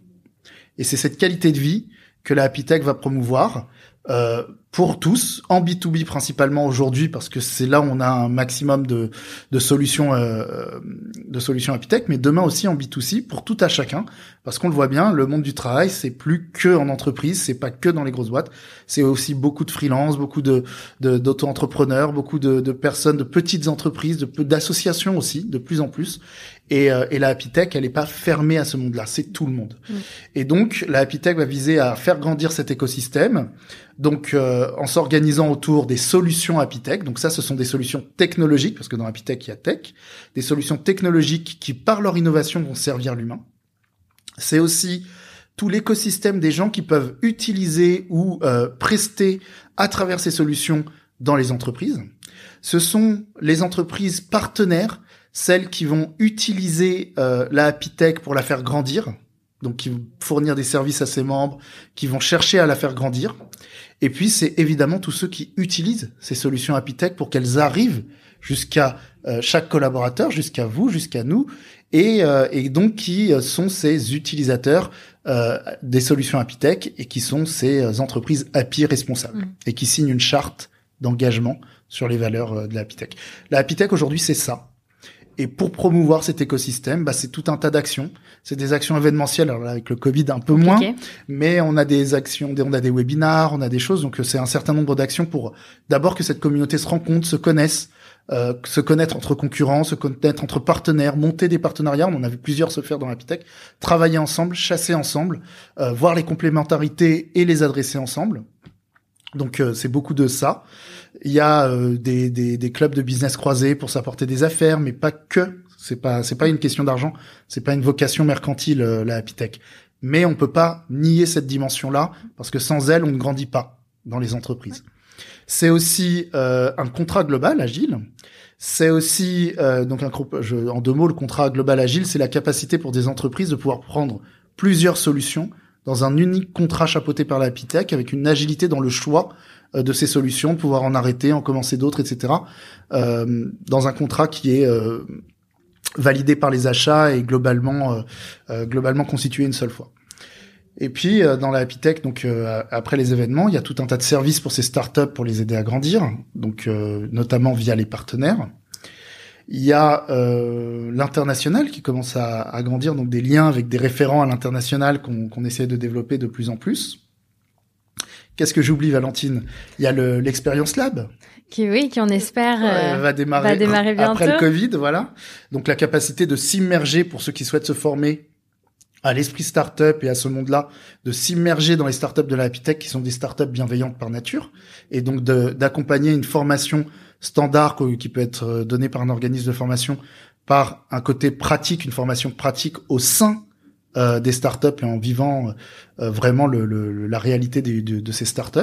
Et c'est cette qualité de vie que la Happy Tech va promouvoir euh, pour tous, en B2B principalement aujourd'hui, parce que c'est là où on a un maximum de, de solutions euh, de solutions Apitech, mais demain aussi en B2C pour tout à chacun, parce qu'on le voit bien, le monde du travail, c'est plus que en entreprise, c'est pas que dans les grosses boîtes, c'est aussi beaucoup de freelance, beaucoup de d'auto-entrepreneurs, beaucoup de, de, personnes, de petites entreprises, de d'associations aussi, de plus en plus, et, euh, et la Happy Tech, elle n'est pas fermée à ce monde-là, c'est tout le monde. Et donc, la Happy Tech va viser à faire grandir cet écosystème, donc euh, en s'organisant autour des solutions Happy Tech. Donc ça, ce sont des solutions technologiques, parce que dans Happy Tech, il y a tech, des solutions technologiques qui, par leur innovation, vont servir l'humain. C'est aussi tout l'écosystème des gens qui peuvent utiliser ou euh, prester à travers ces solutions dans les entreprises. Ce sont les entreprises partenaires celles qui vont utiliser euh, la Happy Tech pour la faire grandir, donc qui vont fournir des services à ses membres, qui vont chercher à la faire grandir. Et puis c'est évidemment tous ceux qui utilisent ces solutions Happy Tech pour qu'elles arrivent jusqu'à euh, chaque collaborateur, jusqu'à vous, jusqu'à nous, et, euh, et, donc qui sont ces utilisateurs des solutions Happy Tech et qui sont ces entreprises Happy responsables mmh. et qui signent une charte d'engagement sur les valeurs de la Happy Tech. La Happy Tech aujourd'hui c'est ça et pour promouvoir cet écosystème, bah, c'est tout un tas d'actions. C'est des actions événementielles. Alors là, avec le Covid, un peu moins, mais on a des actions, on a des webinars, on a des choses. Donc c'est un certain nombre d'actions pour d'abord que cette communauté se rencontre, se connaisse, euh, se connaître entre concurrents, se connaître entre partenaires, monter des partenariats. On en a vu plusieurs se faire dans l'Apitech. Travailler ensemble, chasser ensemble, euh, voir les complémentarités et les adresser ensemble. Donc euh, c'est beaucoup de ça. Il y a euh, des, des, des, clubs de business croisés pour s'apporter des affaires, mais pas que. C'est pas c'est pas une question d'argent. C'est pas une vocation mercantile euh, la Happy. Mais on peut pas nier cette dimension-là parce que sans elle, on ne grandit pas dans les entreprises. C'est aussi un contrat global agile. C'est aussi donc un je, en deux mots le contrat global agile, c'est la capacité pour des entreprises de pouvoir prendre plusieurs solutions dans un unique contrat chapeauté par la Tech avec une agilité dans le choix euh, de ces solutions, de pouvoir en arrêter, en commencer d'autres, etc. Euh, dans un contrat qui est euh, validé par les achats et globalement euh, globalement constitué une seule fois. Et puis dans la Happy Tech, donc après les événements, il y a tout un tas de services pour ces startups pour les aider à grandir, donc notamment via les partenaires. Il y a euh, l'international qui commence à, à, grandir, donc des liens avec des référents à l'international qu'on essaie de développer de plus en plus. Qu'est-ce que j'oublie, Valentine? Il y a l'expérience lab. Qui oui, qui on espère euh, va démarrer, va démarrer bientôt. après le Covid, voilà. Donc la capacité de s'immerger pour ceux qui souhaitent se former à l'esprit startup et à ce monde-là, de s'immerger dans les startups de la Happy Tech qui sont des startups bienveillantes par nature, et donc d'accompagner une formation standard qui peut être euh, donné par un organisme de formation par un côté pratique, une formation pratique au sein euh, des startups et en vivant euh, vraiment la réalité de, de, ces startups.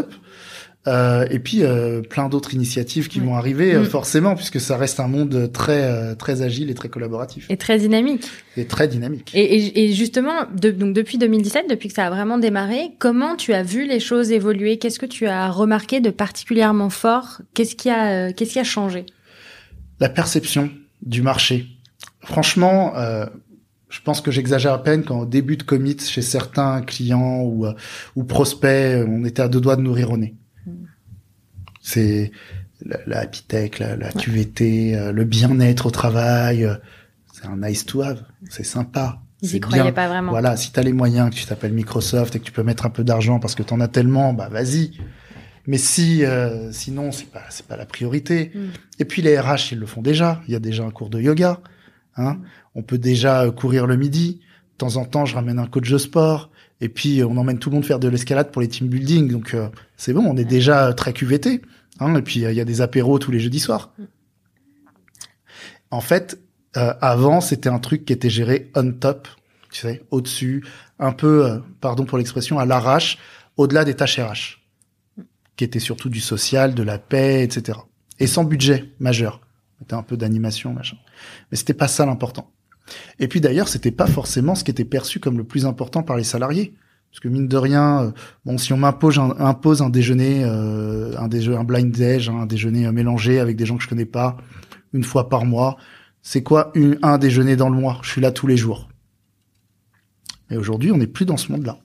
Euh, et puis euh, plein d'autres initiatives qui vont arriver euh, mm. forcément puisque ça reste un monde très très agile et très collaboratif. Et très dynamique. Et très dynamique. Et, et, et justement de, donc depuis 2017 depuis que ça a vraiment démarré comment tu as vu les choses évoluer? Qu'est-ce que tu as remarqué de particulièrement fort? Qu'est-ce qui a qu'est-ce qui a changé? La perception du marché. Franchement je pense que j'exagère à peine quand au début de commit chez certains clients ou, ou prospects, on était à deux doigts de nourrir au nez. C'est la, la happy tech, la, la QVT, euh, le bien-être au travail. Euh, c'est un nice to have. C'est sympa. Ils y croyaient pas vraiment. Voilà, si tu as les moyens, que tu t'appelles Microsoft et que tu peux mettre un peu d'argent parce que tu en as tellement, bah vas-y. Mais si euh, sinon c'est pas c'est pas la priorité. Mm. Et puis les RH ils le font déjà. Il y a déjà un cours de yoga. Hein. On peut déjà courir le midi. De temps en temps, je ramène un coach de sport. Et puis on emmène tout le monde faire de l'escalade pour les team building. Donc c'est bon, on est déjà très QVT. Hein, et puis il y a des apéros tous les jeudis soirs. Mm. En fait, euh, avant c'était un truc qui était géré on top, tu sais, au-dessus, un peu, euh, pardon pour l'expression, à l'arrache, au-delà des tâches RH, qui étaient surtout du social, de la paix, etc. Et sans budget majeur, c'était un peu d'animation, machin. Mais c'était pas ça l'important. Et puis d'ailleurs, c'était pas forcément ce qui était perçu comme le plus important par les salariés. Parce que mine de rien, euh, bon, si on m'impose un, impose un déjeuner, euh, un, un blind déj, hein, un déjeuner euh, mélangé avec des gens que je connais pas, une fois par mois, c'est quoi un déjeuner dans le mois? Je suis là tous les jours. Et aujourd'hui, on n'est plus dans ce monde-là.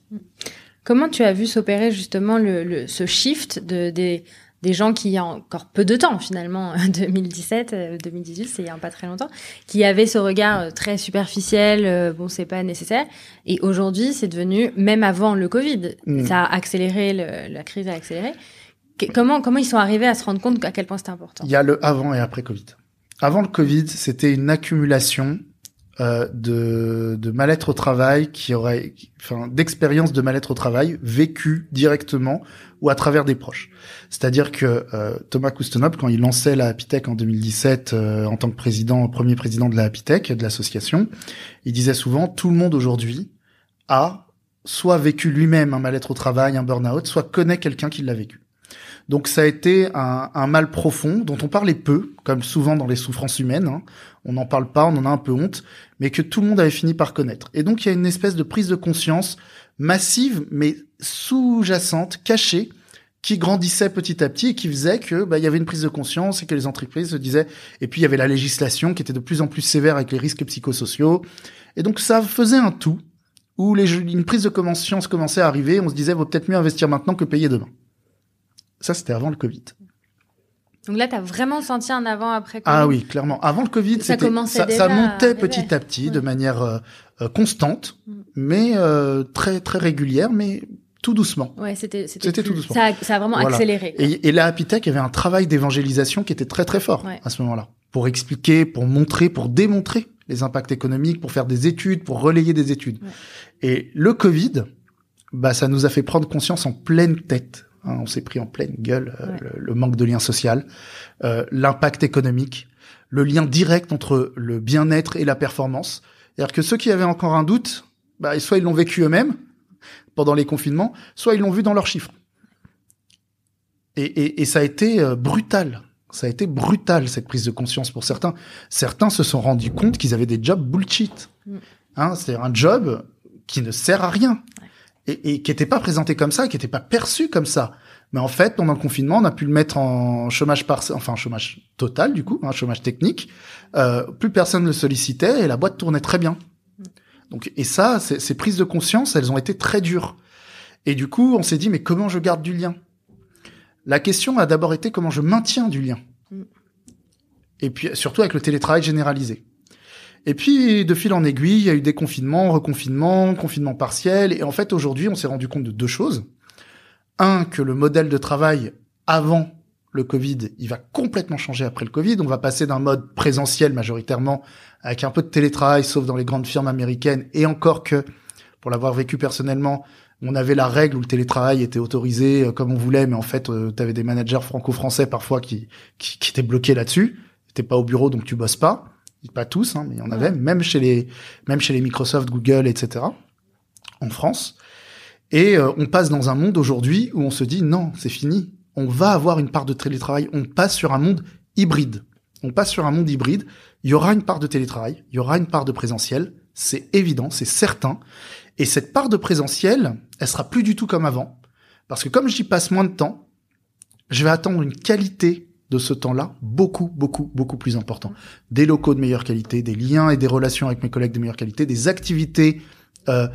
Comment tu as vu s'opérer justement le, ce shift de, des, des gens qui, il y a encore peu de temps finalement, 2017, 2018, euh, c'est il y a pas très longtemps, qui avaient ce regard euh, très superficiel, euh, bon c'est pas nécessaire. Et aujourd'hui, c'est devenu, même avant le Covid, mm. ça a accéléré, la crise a accéléré. comment, comment ils sont arrivés à se rendre compte à quel point c'était important? Il y a le avant et après Covid. Avant le Covid, c'était une accumulation euh, de, de mal-être au travail qui aurait, enfin, d'expérience de mal-être au travail vécu directement ou à travers des proches. C'est-à-dire que euh, Thomas Kustenop, quand il lançait la Tech en 2017 euh, en tant que président, premier président de la Tech, de l'association, il disait souvent tout le monde aujourd'hui a soit vécu lui-même un mal-être au travail, un burn-out, soit connaît quelqu'un qui l'a vécu. Donc ça a été un, un, mal profond dont on parlait peu, comme souvent dans les souffrances humaines. Hein. On n'en parle pas, on en a un peu honte, mais que tout le monde avait fini par connaître. Et donc il y a une espèce de prise de conscience massive, mais sous-jacente, cachée, qui grandissait petit à petit et qui faisait que bah, il y avait une prise de conscience et que les entreprises se disaient. Et puis il y avait la législation qui était de plus en plus sévère avec les risques psychosociaux. Et donc ça faisait un tout où les, une prise de conscience commençait à arriver. On se disait vaut peut-être mieux investir maintenant que payer demain. Ça, c'était avant le Covid. Donc là, tu as vraiment senti un avant-après Covid Ah oui, clairement. Avant le Covid, ça, ça, ça, montait petit à petit de manière euh, euh, constante, mm. mais euh, très très régulière, mais tout doucement. Ouais, c'était c'était tout doucement. Ça a, ça a vraiment accéléré. Et, et, la Happy Tech avait un travail d'évangélisation qui était très très fort à ce moment-là, pour expliquer, pour montrer, pour démontrer les impacts économiques, pour faire des études, pour relayer des études. Et le Covid, bah ça nous a fait prendre conscience en pleine tête Hein, on s'est pris en pleine gueule euh, le, manque de lien social, euh, l'impact économique, le lien direct entre le bien-être et la performance. C'est-à-dire que ceux qui avaient encore un doute, bah, soit ils l'ont vécu eux-mêmes pendant les confinements, soit ils l'ont vu dans leurs chiffres. Et, ça a été euh, brutal. Ça a été brutal cette prise de conscience pour certains. Certains se sont rendus compte qu'ils avaient des jobs bullshit. Mm. Hein, c'est-à-dire un job qui ne sert à rien et, et qui n'était pas présenté comme ça, qui n'était pas perçu comme ça. Mais en fait, pendant le confinement, on a pu le mettre en chômage par, enfin chômage total du coup, un hein, chômage technique. Euh, plus personne ne le sollicitait et la boîte tournait très bien. Donc et ça, ces prises de conscience, elles ont été très dures. Et du coup, on s'est dit mais comment je garde du lien? La question a d'abord été comment je maintiens du lien. Et puis surtout avec le télétravail généralisé. Et puis, de fil en aiguille, il y a eu des confinements, reconfinements, confinements partiels. Et en fait, aujourd'hui, on s'est rendu compte de deux choses. Un, que le modèle de travail avant le Covid, il va complètement changer après le Covid. On va passer d'un mode présentiel majoritairement avec un peu de télétravail, sauf dans les grandes firmes américaines. Et encore que, pour l'avoir vécu personnellement, on avait la règle où le télétravail était autorisé euh, comme on voulait, mais en fait, euh, tu avais des managers franco-français parfois qui, qui, qui étaient bloqués là-dessus. T'es pas au bureau, donc tu bosses pas pas tous, hein, mais il y en avait, même chez les, même chez les Microsoft, Google, etc. en France. Et euh, on passe dans un monde aujourd'hui où on se dit non, c'est fini. On va avoir une part de télétravail. On passe sur un monde hybride. On passe sur un monde hybride. Il y aura une part de télétravail. Il y aura une part de présentiel. C'est évident, c'est certain. Et cette part de présentiel, elle sera plus du tout comme avant. Parce que comme j'y passe moins de temps, je vais attendre une qualité de ce temps-là beaucoup, beaucoup, beaucoup plus important. Des locaux de meilleure qualité, des liens et des relations avec mes collègues de meilleure qualité, des activités euh,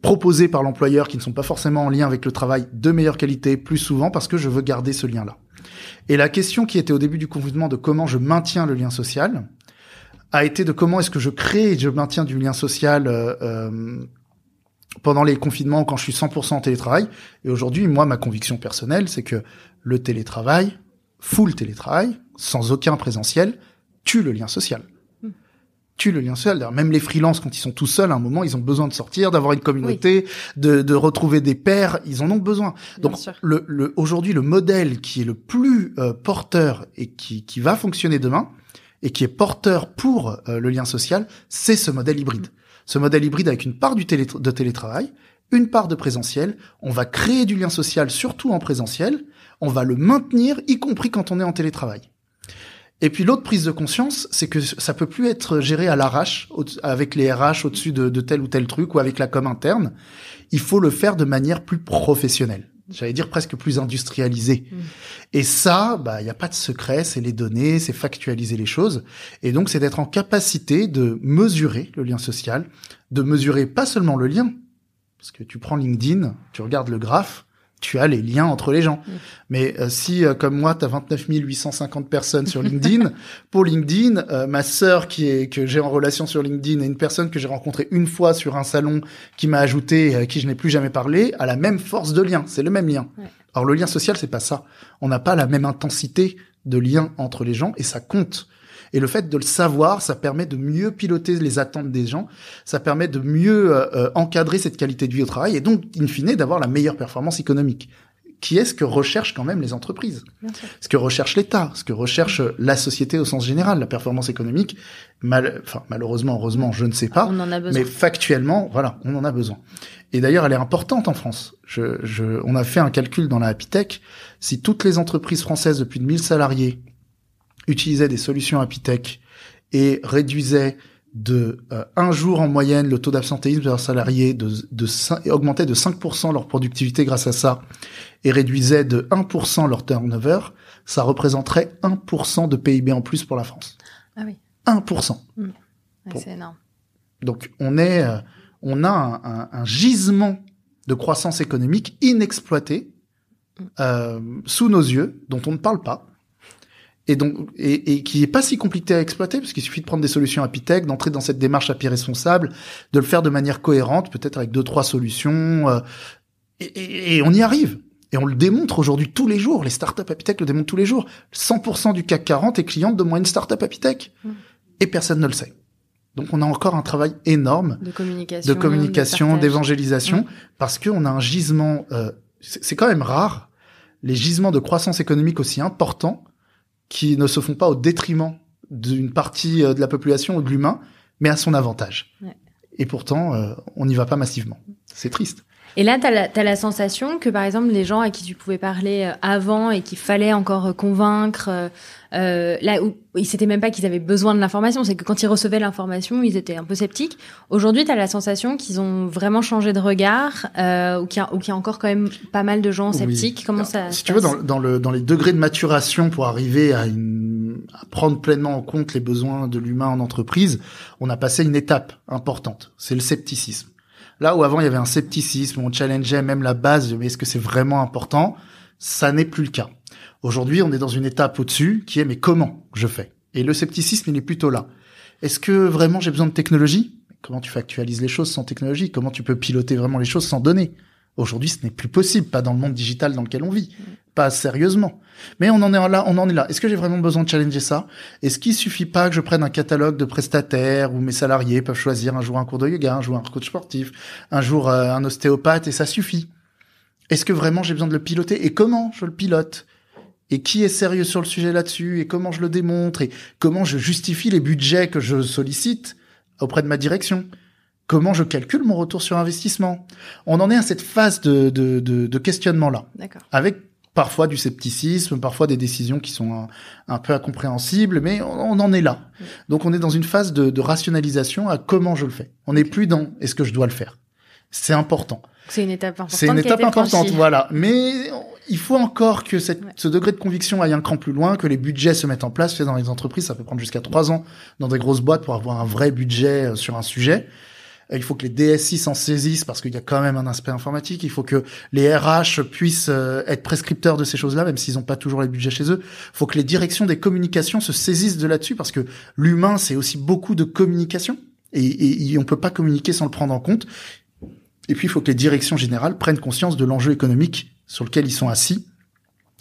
proposées par l'employeur qui ne sont pas forcément en lien avec le travail de meilleure qualité plus souvent parce que je veux garder ce lien-là. Et la question qui était au début du confinement de comment je maintiens le lien social a été de comment est-ce que je crée et je maintiens du lien social euh, euh, pendant les confinements quand je suis 100% en télétravail. Et aujourd'hui, moi, ma conviction personnelle, c'est que le télétravail, full télétravail, sans aucun présentiel, tue le lien social. Hmm. Tue le lien social. Même les freelances, quand ils sont tout seuls, à un moment, ils ont besoin de sortir, d'avoir une communauté, de, de, retrouver des pairs. Ils en ont besoin. Donc, le, le, aujourd'hui, le modèle qui est le plus euh, porteur et qui, qui va fonctionner demain, et qui est porteur pour euh, le lien social, c'est ce modèle hybride. Ce modèle hybride avec une part de télétravail, une part de présentiel. On va créer du lien social, surtout en présentiel. On va le maintenir, y compris quand on est en télétravail. Et puis l'autre prise de conscience, c'est que ça peut plus être géré à l'arrache, avec les RH au-dessus de, de, tel ou tel truc, ou avec la com interne. Il faut le faire de manière plus professionnelle j'allais dire presque plus industrialisé. Mm. Et ça, bah, il n'y a pas de secret, c'est les données, c'est factualiser les choses. Et donc, c'est d'être en capacité de mesurer le lien social, de mesurer pas seulement le lien, parce que tu prends LinkedIn, tu regardes le graphe, tu as les liens entre les gens. Mais euh, si, euh, comme moi, tu as 29 850 personnes sur LinkedIn, pour LinkedIn, euh, ma sœur qui est que j'ai en relation sur LinkedIn et une personne que j'ai rencontrée une fois sur un salon qui m'a ajouté, à qui je n'ai plus jamais parlé, a la même force de lien. C'est le même lien. Alors le lien social, c'est pas ça. On n'a pas la même intensité de lien entre les gens et ça compte. Et le fait de le savoir, ça permet de mieux piloter les attentes des gens, ça permet de mieux euh, euh, encadrer cette qualité de vie au travail et donc, in fine, d'avoir la meilleure performance économique qui est ce que recherchent quand même les entreprises, ce que recherche l'État, ce que recherche la société au sens général, la performance économique. Mal, enfin, malheureusement, heureusement, je ne sais pas, on en a besoin. mais factuellement, voilà, on en a besoin. Et d'ailleurs, elle est importante en France. Je, je, on a fait un calcul dans la Happy Si toutes les entreprises françaises de plus de 1000 salariés utilisait des solutions Apitech et réduisait de euh, un jour en moyenne le taux d'absentéisme de leurs salariés, de, de augmentait de 5% leur productivité grâce à ça, et réduisait de 1% leur turnover, ça représenterait 1% de PIB en plus pour la France. Ah oui. 1%. Mmh. C'est énorme. Donc on est, euh, on a un, un, gisement de croissance économique inexploité mmh. euh, sous nos yeux, dont on ne parle pas, et donc et, et, qui est pas si compliqué à exploiter parce qu'il suffit de prendre des solutions Apitech, d'entrer dans cette démarche API responsable, de le faire de manière cohérente, peut-être avec deux trois solutions, euh, et, et, on y arrive. Et on le démontre aujourd'hui tous les jours. Les startups Apitech le démontrent tous les jours. 100% du CAC 40 est cliente de moins une startup Apitech, mmh. et personne ne le sait. Donc on a encore un travail énorme de communication, de communication, d'évangélisation, mmh. parce qu'on a un gisement. Euh, c'est quand même rare les gisements de croissance économique aussi importants qui ne se font pas au détriment d'une partie euh, de la population ou de l'humain, mais à son avantage. Ouais. Et pourtant, euh, on n'y va pas massivement. C'est triste. Et là, tu as, as, la sensation que, par exemple, les gens à qui tu pouvais parler euh, avant et qu'il fallait encore convaincre, euh, là où ils savaient même pas qu'ils avaient besoin de l'information, c'est que quand ils recevaient l'information, ils étaient un peu sceptiques. Aujourd'hui, tu as la sensation qu'ils ont vraiment changé de regard euh, ou qu'il y, y, a encore quand même pas mal de gens sceptiques. Comment ça Si tu veux, dans, dans, le, dans les degrés de maturation pour arriver à, une, à prendre pleinement en compte les besoins de l'humain en entreprise, on a passé une étape importante. C'est le scepticisme. Là où avant il y avait un scepticisme, on challengeait même la base, mais est-ce que c'est vraiment important? Ça n'est plus le cas. Aujourd'hui, on est dans une étape au-dessus qui est mais comment je fais? Et le scepticisme, il est plutôt là. Est-ce que vraiment j'ai besoin de technologie? Comment tu factualises les choses sans technologie? Comment tu peux piloter vraiment les choses sans données? Aujourd'hui, ce n'est plus possible, pas dans le monde digital dans lequel on vit, pas sérieusement. Mais on en est là, on en est là. Est-ce que j'ai vraiment besoin de challenger ça? Est-ce qu'il suffit pas que je prenne un catalogue de prestataires où mes salariés peuvent choisir un jour un cours de yoga, un jour un coach sportif, un jour euh, un ostéopathe et ça suffit? Est-ce que vraiment j'ai besoin de le piloter? Et comment je le pilote? Et qui est sérieux sur le sujet là-dessus? Et comment je le démontre? Et comment je justifie les budgets que je sollicite auprès de ma direction? Comment je calcule mon retour sur investissement? On en est à cette phase de, de, de, de questionnement-là. Avec parfois du scepticisme, parfois des décisions qui sont un, peu incompréhensibles, mais on, en est là. Donc on est dans une phase de, de rationalisation à comment je le fais. On n'est plus dans est-ce que je dois le faire. C'est important. C'est une étape importante. C'est une étape importante, voilà. Mais il faut encore que cette, ce degré de conviction aille un cran plus loin, que les budgets se mettent en place. Fait dans les entreprises, ça peut prendre jusqu'à trois ans dans des grosses boîtes pour avoir un vrai budget euh, sur un sujet. Il faut que les DSI s'en saisissent parce qu'il y a quand même un aspect informatique. Il faut que les RH puissent euh, être prescripteurs de ces choses-là, même s'ils n'ont pas toujours les budgets chez eux. Il faut que les directions des communications se saisissent de là-dessus parce que l'humain, c'est aussi beaucoup de communication. Et, et, on peut pas communiquer sans le prendre en compte. Et puis, il faut que les directions générales prennent conscience de l'enjeu économique sur lequel ils sont assis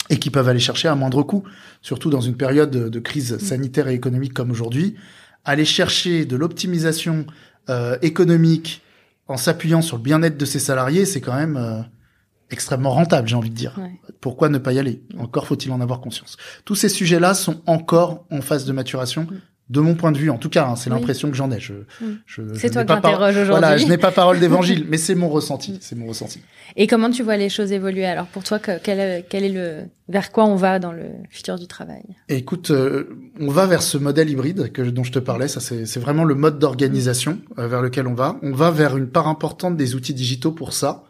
et qui peuvent aller chercher à moindre coût, surtout dans une période de, crise mm. sanitaire et économique comme aujourd'hui. Aller chercher de l'optimisation euh, économique en s'appuyant sur le bien-être de ses salariés, c'est quand même euh, extrêmement rentable, j'ai envie de dire. Pourquoi ne pas y aller? Encore faut-il en avoir conscience. Tous ces sujets-là sont encore en phase de maturation. De mon point de vue, en tout cas, hein, c'est l'impression que j'en ai. Je, hmm. je, c'est toi qui interroge aujourd'hui. Voilà, je n'ai pas parole d'évangile, mais c'est mon ressenti. C'est mon ressenti. Et comment tu vois les choses évoluer? Alors pour toi, quel, quel est le vers quoi on va dans le futur du travail? Écoute, euh, on va vers ce modèle hybride que dont je te parlais. Ça, c'est, c'est vraiment le mode d'organisation euh, vers lequel on va. On va vers une part importante des outils digitaux pour ça,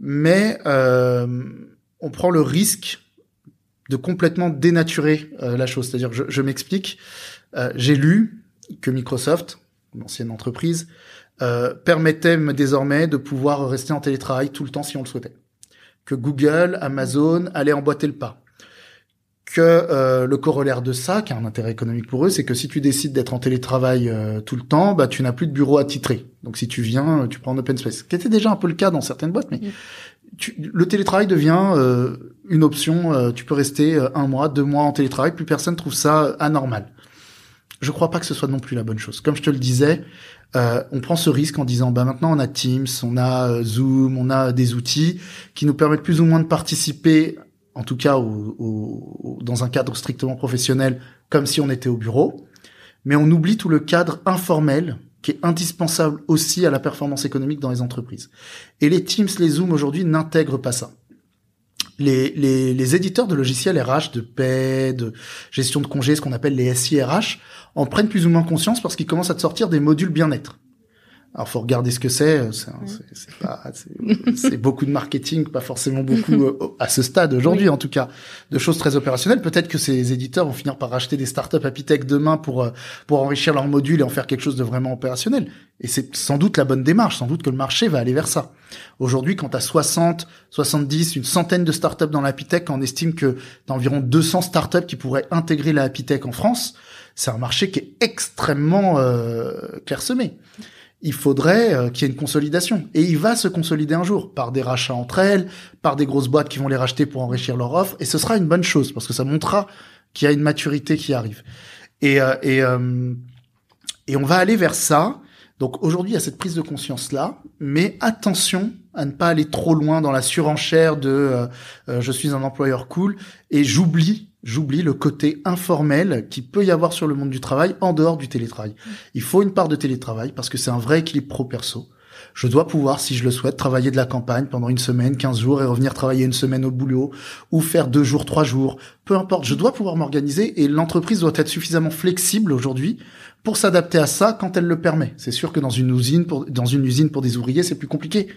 mais euh, on prend le risque de complètement dénaturer la chose. C'est-à-dire, je, je m'explique. Euh, j'ai lu que Microsoft, une ancienne entreprise, euh, permettait désormais de pouvoir rester en télétravail tout le temps si on le souhaitait. Que Google, Amazon allaient emboîter le pas. Que euh, le corollaire de ça, qui a un intérêt économique pour eux, c'est que si tu décides d'être en télétravail euh, tout le temps, bah tu n'as plus de bureau attitré. Donc si tu viens, tu prends en open space. Ce qui était déjà un peu le cas dans certaines boîtes, mais tu, le télétravail devient euh, une option. tu peux rester un mois, deux mois en télétravail, plus personne trouve ça anormal je crois pas que ce soit non plus la bonne chose. Comme je te le disais, euh, on prend ce risque en disant bah maintenant on a Teams, on a euh, Zoom, on a des outils qui nous permettent plus ou moins de participer, en tout cas au, dans un cadre strictement professionnel, comme si on était au bureau, mais on oublie tout le cadre informel qui est indispensable aussi à la performance économique dans les entreprises. Et les Teams, les Zoom aujourd'hui n'intègrent pas ça les, éditeurs de logiciels RH, de paix, de gestion de congés, ce qu'on appelle les SIRH, en prennent plus ou moins conscience parce qu'ils commencent à te sortir des modules bien-être. Alors faut regarder ce que c'est. Euh, c'est beaucoup de marketing, pas forcément beaucoup euh, à ce stade aujourd'hui en tout cas, de choses très opérationnelles. Peut-être que ces éditeurs vont finir par racheter des startups Apitech demain pour euh, pour enrichir leurs modules et en faire quelque chose de vraiment opérationnel. Et c'est sans doute la bonne démarche. Sans doute que le marché va aller vers ça. Aujourd'hui, quand à 60, 70, une centaine de startups dans l'Apitech, on estime que d'environ 200 startups qui pourraient intégrer la Apitech en France, c'est un marché qui est extrêmement euh, clairsemé il faudrait euh, qu'il y ait une consolidation. Et il va se consolider un jour par des rachats entre elles, par des grosses boîtes qui vont les racheter pour enrichir leur offre. Et ce sera une bonne chose parce que ça montrera qu'il y a une maturité qui arrive. Et, euh, et, euh, et on va aller vers ça. Donc aujourd'hui, il y a cette prise de conscience-là, mais attention à ne pas aller trop loin dans la surenchère de je suis un employeur cool et j'oublie j'oublie le côté informel qui peut y avoir sur le monde du travail en dehors du télétravail. Il faut une part de télétravail parce que c'est un vrai équilibre pro-perso. Je dois pouvoir, si je le souhaite, travailler de la campagne pendant une semaine, 15 jours et revenir travailler une semaine au boulot ou faire deux jours, trois jours. Peu importe, je dois pouvoir m'organiser et l'entreprise doit être suffisamment flexible aujourd'hui pour s'adapter à ça quand elle le permet. C'est sûr que dans une usine pour, dans une usine pour des ouvriers, c'est plus compliqué.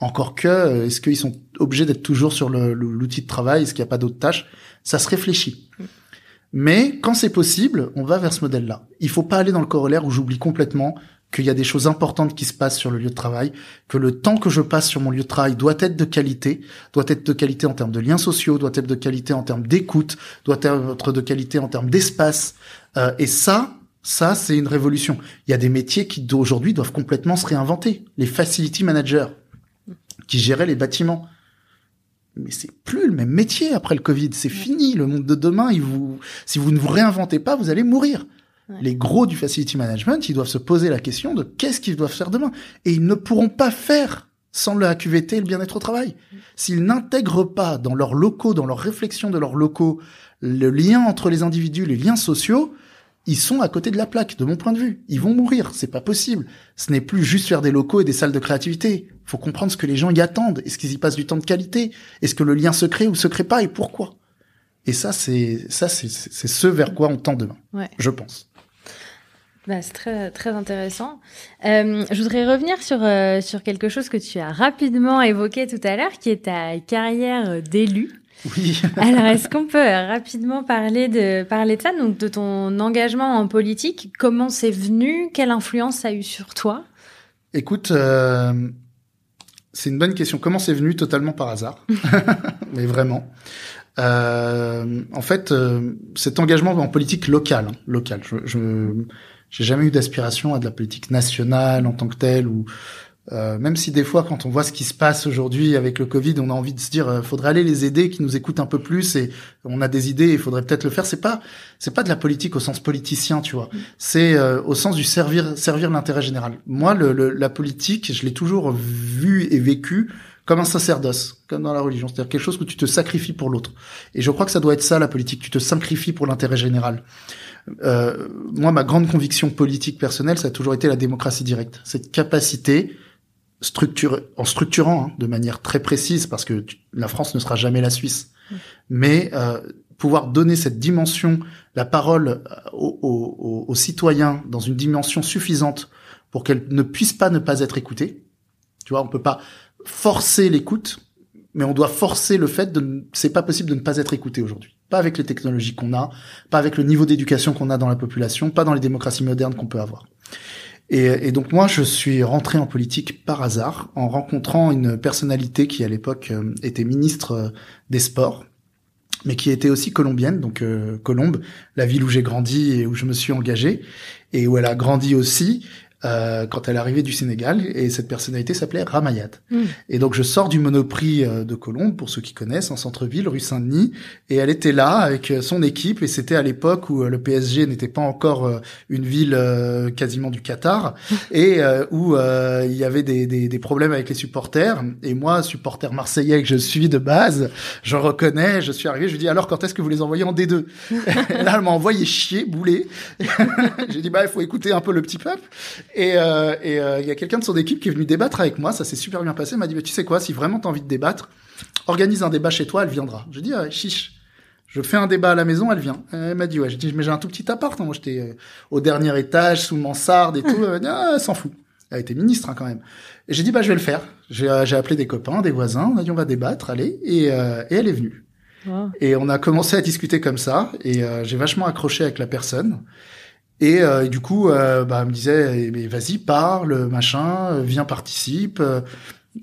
Encore que, euh, est-ce qu'ils sont obligés d'être toujours sur l'outil de travail? Est-ce qu'il n'y a pas d'autres tâches? Ça se réfléchit. Mais quand c'est possible, on va vers ce modèle-là. Il faut pas aller dans le corollaire où j'oublie complètement qu'il y a des choses importantes qui se passent sur le lieu de travail, que le temps que je passe sur mon lieu de travail doit être de qualité, doit être de qualité en termes de liens sociaux, doit être de qualité en termes d'écoute, doit être de qualité en termes d'espace. Euh, et ça, ça, c'est une révolution. Il y a des métiers qui aujourd'hui doivent complètement se réinventer. Les facility managers, qui gérait les bâtiments. Mais c'est plus le même métier après le Covid. C'est fini. Le monde de demain, il vous, si vous ne vous réinventez pas, vous allez mourir. Les gros du facility management, ils doivent se poser la question de qu'est-ce qu'ils doivent faire demain. Et ils ne pourront pas faire sans le AQVT et le bien-être au travail. S'ils n'intègrent pas dans leurs locaux, dans leur réflexion de leurs locaux, le lien entre les individus, les liens sociaux, ils sont à côté de la plaque, de mon point de vue. Ils vont mourir, c'est pas possible. Ce n'est plus juste faire des locaux et des salles de créativité. Faut comprendre ce que les gens y attendent. Est-ce qu'ils y passent du temps de qualité? Est-ce que le lien se crée ou se crée pas et pourquoi? Et ça, c'est ça, c'est ce vers quoi on tend demain, je pense. Bah, c'est très, très intéressant. Euh, je voudrais revenir sur, euh, sur quelque chose que tu as rapidement évoqué tout à l'heure, qui est ta carrière d'élu. Oui. Alors, est-ce qu'on peut rapidement parler de, parler de ça, donc de ton engagement en politique? Comment c'est venu? Quelle influence ça a eu sur toi? Écoute, euh, c'est une bonne question. Comment c'est venu? Totalement par hasard. Mais vraiment. Euh, en fait, euh, cet engagement en politique locale, hein, local. Je, je j'ai jamais eu d'aspiration à de la politique nationale en tant que telle ou euh, même si des fois, quand on voit ce qui se passe aujourd'hui avec le Covid, on a envie de se dire, euh, faudrait aller les aider, qui nous écoutent un peu plus, et on a des idées, il faudrait peut-être le faire. C'est pas, c'est pas de la politique au sens politicien, tu vois. C'est euh, au sens du servir, servir l'intérêt général. Moi, le, la politique, je l'ai toujours vu et vécu comme un sacerdoce, comme dans la religion, c'est-à-dire quelque chose que tu te sacrifies pour l'autre. Et je crois que ça doit être ça la politique. Tu te sacrifies pour l'intérêt général. Euh, moi, ma grande conviction politique personnelle, ça a toujours été la démocratie directe. Cette capacité, structure, en structurant hein, de manière très précise, parce que la France ne sera jamais la Suisse, mais euh, pouvoir donner cette dimension, la parole euh, aux, aux, citoyens dans une dimension suffisante pour qu'elle ne puisse pas ne pas être écoutée. Tu vois, on peut pas forcer l'écoute, mais on doit forcer le fait de c'est pas possible de ne pas être écouté aujourd'hui. Pas avec les technologies qu'on a, pas avec le niveau d'éducation qu'on a dans la population, pas dans les démocraties modernes qu'on peut avoir. Et, donc moi, je suis rentré en politique par hasard en rencontrant une personnalité qui à l'époque euh, était ministre euh, des Sports, mais qui était aussi colombienne, donc euh, Colombe, la ville où j'ai grandi et où je me suis engagé, et où elle a grandi aussi, euh, quand elle arrivée du Sénégal et cette personnalité s'appelait Ramayad. Hmm. Et donc je sors du Monoprix euh, de Colombe pour ceux qui connaissent en centre-ville rue Saint-Denis et elle était là avec euh, son équipe et c'était à l'époque où le PSG n'était pas encore une ville quasiment du Qatar et où il y avait des, des, des, problèmes avec les supporters et moi supporter marseillais que je suis de base je reconnais je suis arrivé je lui dis alors quand est-ce que vous les envoyez en D2 et là elle m'a envoyé chier bouler j'ai dit bah il faut écouter un peu le petit peuple et euh, et euh, il y a quelqu'un de son équipe qui est venu débattre avec moi. Ça s'est super bien passé. Il m'a dit, tu sais quoi, si vraiment t'as envie de débattre, organise un débat chez toi, elle viendra. Je dis, ah, chiche. Je fais un débat à la maison, elle vient. Elle m'a dit, ouais. Je dis, mais j'ai un tout petit appart. Hein. Moi, j'étais euh, au dernier étage, sous mansarde et tout. Elle m'a dit, ah, s'en fout. Elle était ministre hein, quand même. Et j'ai dit, bah, je vais le faire. J'ai appelé des copains, des voisins. On a dit, on va débattre, allez. Et, et elle est venue. Et on a commencé à discuter comme ça. Et j'ai vachement accroché avec la personne. Et, euh, du coup, euh, bah, elle me disait, eh, mais vas-y, parle, machin, euh, viens, participe.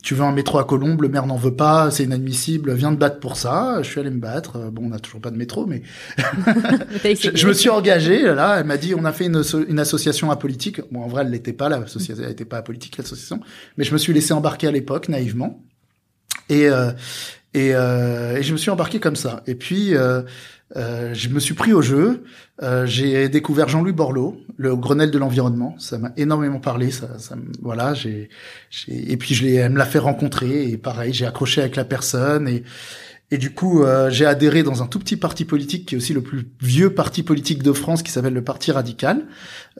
tu veux un métro à Colombe, le maire n'en veut pas, c'est inadmissible, viens te battre pour ça. Je suis allé me battre. Bon, on n'a toujours pas de métro, mais je, me suis engagé. Là, elle m'a dit, on a fait une, une association apolitique. Bon, en vrai, elle l'était pas, l'association, n'était pas apolitique, l'association. Mais je me suis laissé embarquer à l'époque, naïvement. Et, et, et, je me suis embarqué comme ça. Et puis, euh, je me suis pris au jeu. Euh, j'ai découvert Jean-Louis Borloo, le Grenelle de l'environnement. Ça m'a énormément parlé. Ça, ça voilà. J'ai, et puis je l'ai, elle me l'a fait rencontrer et pareil, j'ai accroché avec la personne et et du coup, euh, j'ai adhéré dans un tout petit parti politique qui est aussi le plus vieux parti politique de France, qui s'appelle le Parti Radical.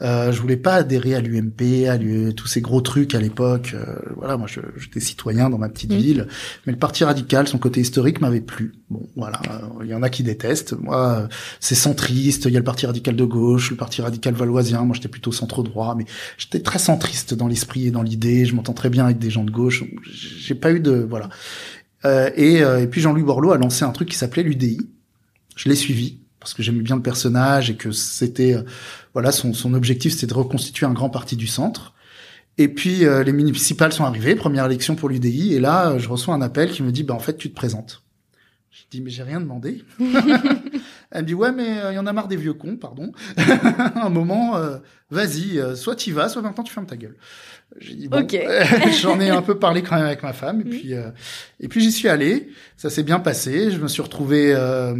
Euh, je voulais pas adhérer à l'UMP, à tous ces gros trucs à l'époque. Euh, voilà, moi, j'étais citoyen dans ma petite mmh. ville, mais le Parti Radical, son côté historique, m'avait plu. Bon, voilà, il y en a qui détestent. Moi, c'est centriste. Il y a le Parti Radical de gauche, le Parti Radical valoisien. Moi, j'étais plutôt centre droit, mais j'étais très centriste dans l'esprit et dans l'idée. Je m'entends très bien avec des gens de gauche. J'ai pas eu de voilà. Euh, euh, et, puis Jean-Louis Borloo a lancé un truc qui s'appelait l'UDI. Je l'ai suivi parce que j'aimais bien le personnage et que c'était euh, voilà son, son objectif c'était de reconstituer un grand parti du centre. Et puis les municipales sont arrivées, première élection pour l'UDI, et là je reçois un appel qui me dit bah en fait tu te présentes. Je dis mais j'ai rien demandé. Elle me dit ouais mais il y en a marre des vieux cons, pardon. un moment, vas-y, soit tu vas, soit maintenant tu fermes ta gueule. J'ai dit bon, j'en ai un peu parlé quand même avec ma femme et puis euh, et puis j'y suis allé. Ça s'est bien passé. Je me suis retrouvé euh,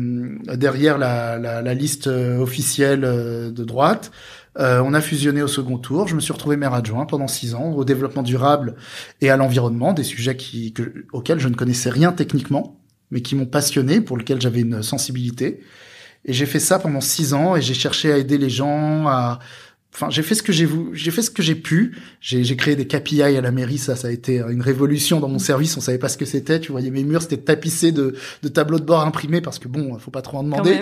derrière la, la, la, liste euh, officielle de droite. on a fusionné au second tour. Je me suis retrouvé maire adjoint pendant six ans au développement durable et à l'environnement, des sujets qui auxquels je ne connaissais rien techniquement, mais qui m'ont passionné, pour lesquels j'avais une sensibilité. Et j'ai fait ça pendant six ans et j'ai cherché à aider les gens à Enfin, j'ai fait ce que j'ai j'ai fait ce que j'ai pu. J'ai créé des KPI à la mairie, ça, ça a été une révolution dans mon service. On savait pas ce que c'était. Tu voyais mes murs, c'était tapissé de, de tableaux de bord imprimés parce que bon, faut pas trop en demander.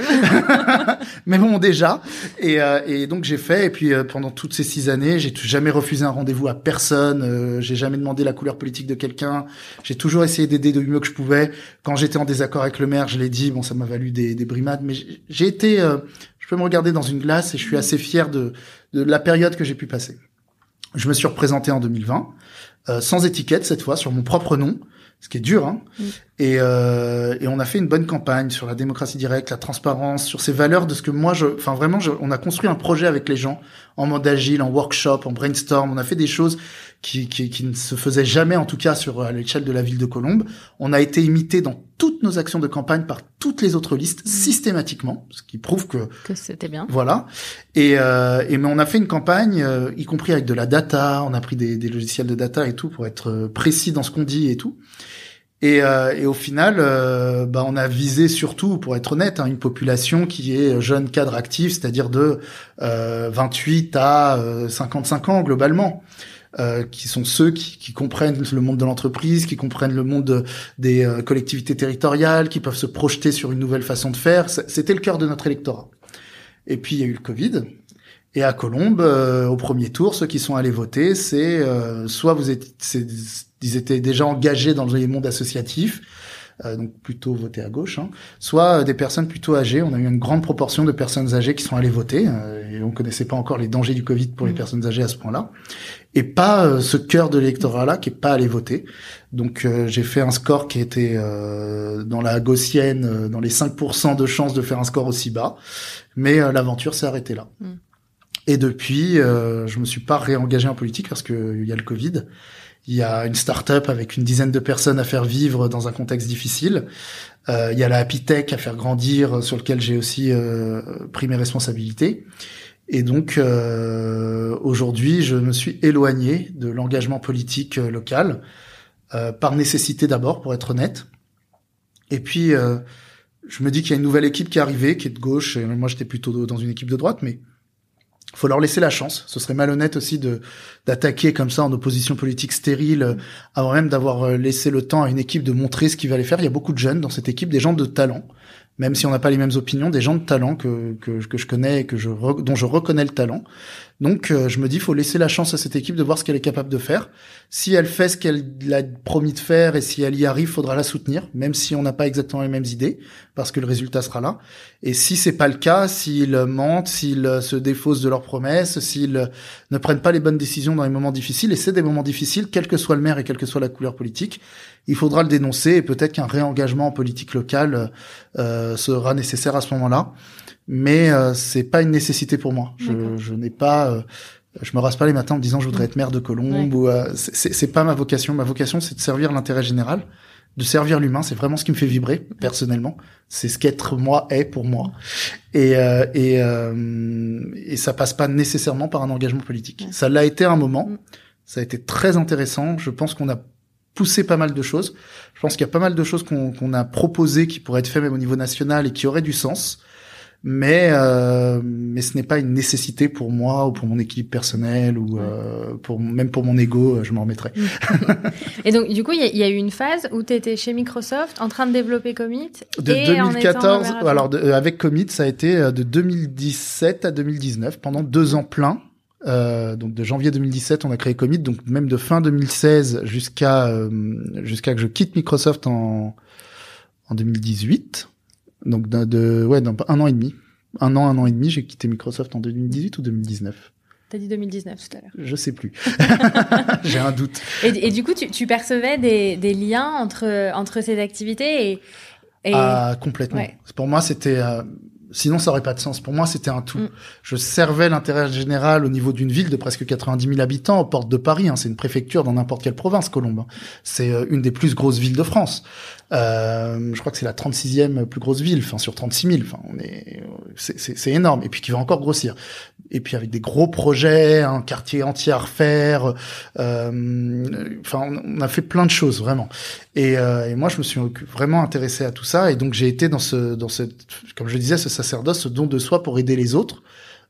Mais bon, déjà. Et, euh, et donc j'ai fait. Et puis euh, pendant toutes ces six années, j'ai jamais refusé un rendez-vous à personne. Euh, j'ai jamais demandé la couleur politique de quelqu'un. J'ai toujours essayé d'aider du mieux que je pouvais. Quand j'étais en désaccord avec le maire, je l'ai dit. Bon, ça m'a valu des, des brimades, mais j'ai été peux me regarder dans une glace et je suis assez fier de, de la période que j'ai pu passer. Je me suis représenté en 2020, euh, sans étiquette cette fois, sur mon propre nom, ce qui est dur. Hein. Mm. Et, euh, et, on a fait une bonne campagne sur la démocratie directe, la transparence, sur ces valeurs de ce que moi, je, enfin vraiment, on a construit un projet avec les gens en mode agile, en workshop, en brainstorm. On a fait des choses qui, qui, qui ne se faisaient jamais, en tout cas sur à l'échelle de la ville de Colombes. On a été imité dans toutes nos actions de campagne par toutes les autres listes mmh. systématiquement, ce qui prouve que que c'était bien. Voilà. Et, euh, et mais on a fait une campagne, euh, y compris avec de la data. On a pris des, des logiciels de data et tout pour être euh, précis dans ce qu'on dit et tout. Et, euh, et, au final, euh, bah, on a visé surtout, pour être honnête, hein, une population qui est jeune cadre actif, c'est-à-dire de euh, 28 à 55 ans globalement. Euh, qui sont ceux qui, qui, comprennent le monde de l'entreprise, qui comprennent le monde des euh, collectivités territoriales, qui peuvent se projeter sur une nouvelle façon de faire. C'était le cœur de notre électorat. Et puis il y a eu le Covid. Et à Colombes, euh, au premier tour, ceux qui sont allés voter, c'est soit vous êtes, ils étaient déjà engagés dans le monde associatif, euh, donc plutôt voter à gauche, hein, soit des personnes plutôt âgées. On a eu une grande proportion de personnes âgées qui sont allées voter, euh, et on connaissait pas encore les dangers du Covid pour les mmh. personnes âgées à ce point-là, et pas euh, ce cœur de l'électorat-là qui est pas allé voter. Donc j'ai fait un score qui était dans la gaussienne, dans les 5% de chances de faire un score aussi bas, mais l'aventure s'est arrêtée là. Mmh. Et depuis, je me suis pas réengagé en politique parce qu'il y a le Covid. Il y a une start-up avec une dizaine de personnes à faire vivre dans un contexte difficile. Euh, il y a la Happy Tech à faire grandir, sur lequel j'ai aussi euh, pris mes responsabilités. Et donc euh, aujourd'hui, je me suis éloigné de l'engagement politique euh, local euh, par nécessité d'abord, pour être honnête. Et puis je me dis qu'il y a une nouvelle équipe qui est arrivée, qui est de gauche. Et moi, j'étais plutôt dans une équipe de droite, mais faut leur laisser la chance. Ce serait malhonnête aussi de d'attaquer comme ça en opposition politique stérile euh, avant même d'avoir euh, laissé le temps à une équipe de montrer ce qu'il va aller faire. Il y a beaucoup de jeunes dans cette équipe, des gens de talent, même si on n'a pas les mêmes opinions, des gens de talent que que, que je connais et que je dont je reconnais le talent. Donc euh, je me dis, faut laisser la chance à cette équipe de voir ce qu'elle est capable de faire. Si elle fait ce qu'elle a promis de faire et si elle y arrive, faudra la soutenir, même si on n'a pas exactement les mêmes idées, parce que le résultat sera là. Et si c'est pas le cas, s'ils mentent, s'ils se défaussent de leurs promesses, s'ils ne prennent pas les bonnes décisions dans les moments difficiles, et c'est des moments difficiles, quel que soit le maire et quelle que soit la couleur politique, il faudra le dénoncer et peut-être qu'un réengagement en politique locale euh, sera nécessaire à ce moment-là mais euh, c'est pas une nécessité pour moi. Je, je n'ai pas, euh, je me rase pas les matins en me disant je voudrais être maire de Colombe ou euh, c'est pas ma vocation. Ma vocation c'est de servir l'intérêt général, de servir l'humain. C'est vraiment ce qui me fait vibrer personnellement. C'est ce qu'être moi est pour moi. Et euh, et et ça passe pas nécessairement par un engagement politique. Ça l'a été à un moment. Mm. Ça a été très intéressant. Je pense qu'on a poussé pas mal de choses. Je pense qu'il y a pas mal de choses qu'on a proposées qui pourraient être faites même au niveau national et qui auraient du sens mais euh, mais ce n'est pas une nécessité pour moi ou pour mon équipe personnelle ou euh, pour même pour mon ego, euh, je m'en remettrai. et donc du coup, il y, a eu une phase où tu étais chez Microsoft en train de développer Commit de 2014 alors euh, avec Commit, ça a été euh, de 2017 à 2019 pendant deux ans pleins. Euh, donc de janvier 2017, on a créé Commit, donc même de fin 2016 jusqu'à jusqu'à que je quitte Microsoft en en 2018. Donc de, ouais, un an et demi. Un an, un an et demi, j'ai quitté Microsoft en 2018 ou 2019 T'as dit 2019 tout à l'heure. Je sais plus. j'ai un doute. Et, et, du coup, tu, tu percevais des, des, liens entre, entre ces activités et... et... Ah, complètement. Pour moi, c'était... Euh, sinon, ça aurait pas de sens. Pour moi, c'était un tout. Mm. Je servais l'intérêt général au niveau d'une ville de presque 90 000 habitants, aux portes de Paris. Hein. C'est une préfecture dans n'importe quelle province, Colombe. Hein. C'est euh, une des plus grosses villes de France. Euh, je crois que c'est la 36e plus grosse ville, enfin sur 36 000. Enfin, on est, c'est énorme. Et puis qui va encore grossir. Et puis avec des gros projets, un quartier entier à refaire. Euh, enfin, on a fait plein de choses vraiment. Et, euh, et, moi, je me suis vraiment intéressé à tout ça, et donc j'ai été dans ce, dans cette, comme je disais, ce sacerdoce, ce don de soi pour aider les autres.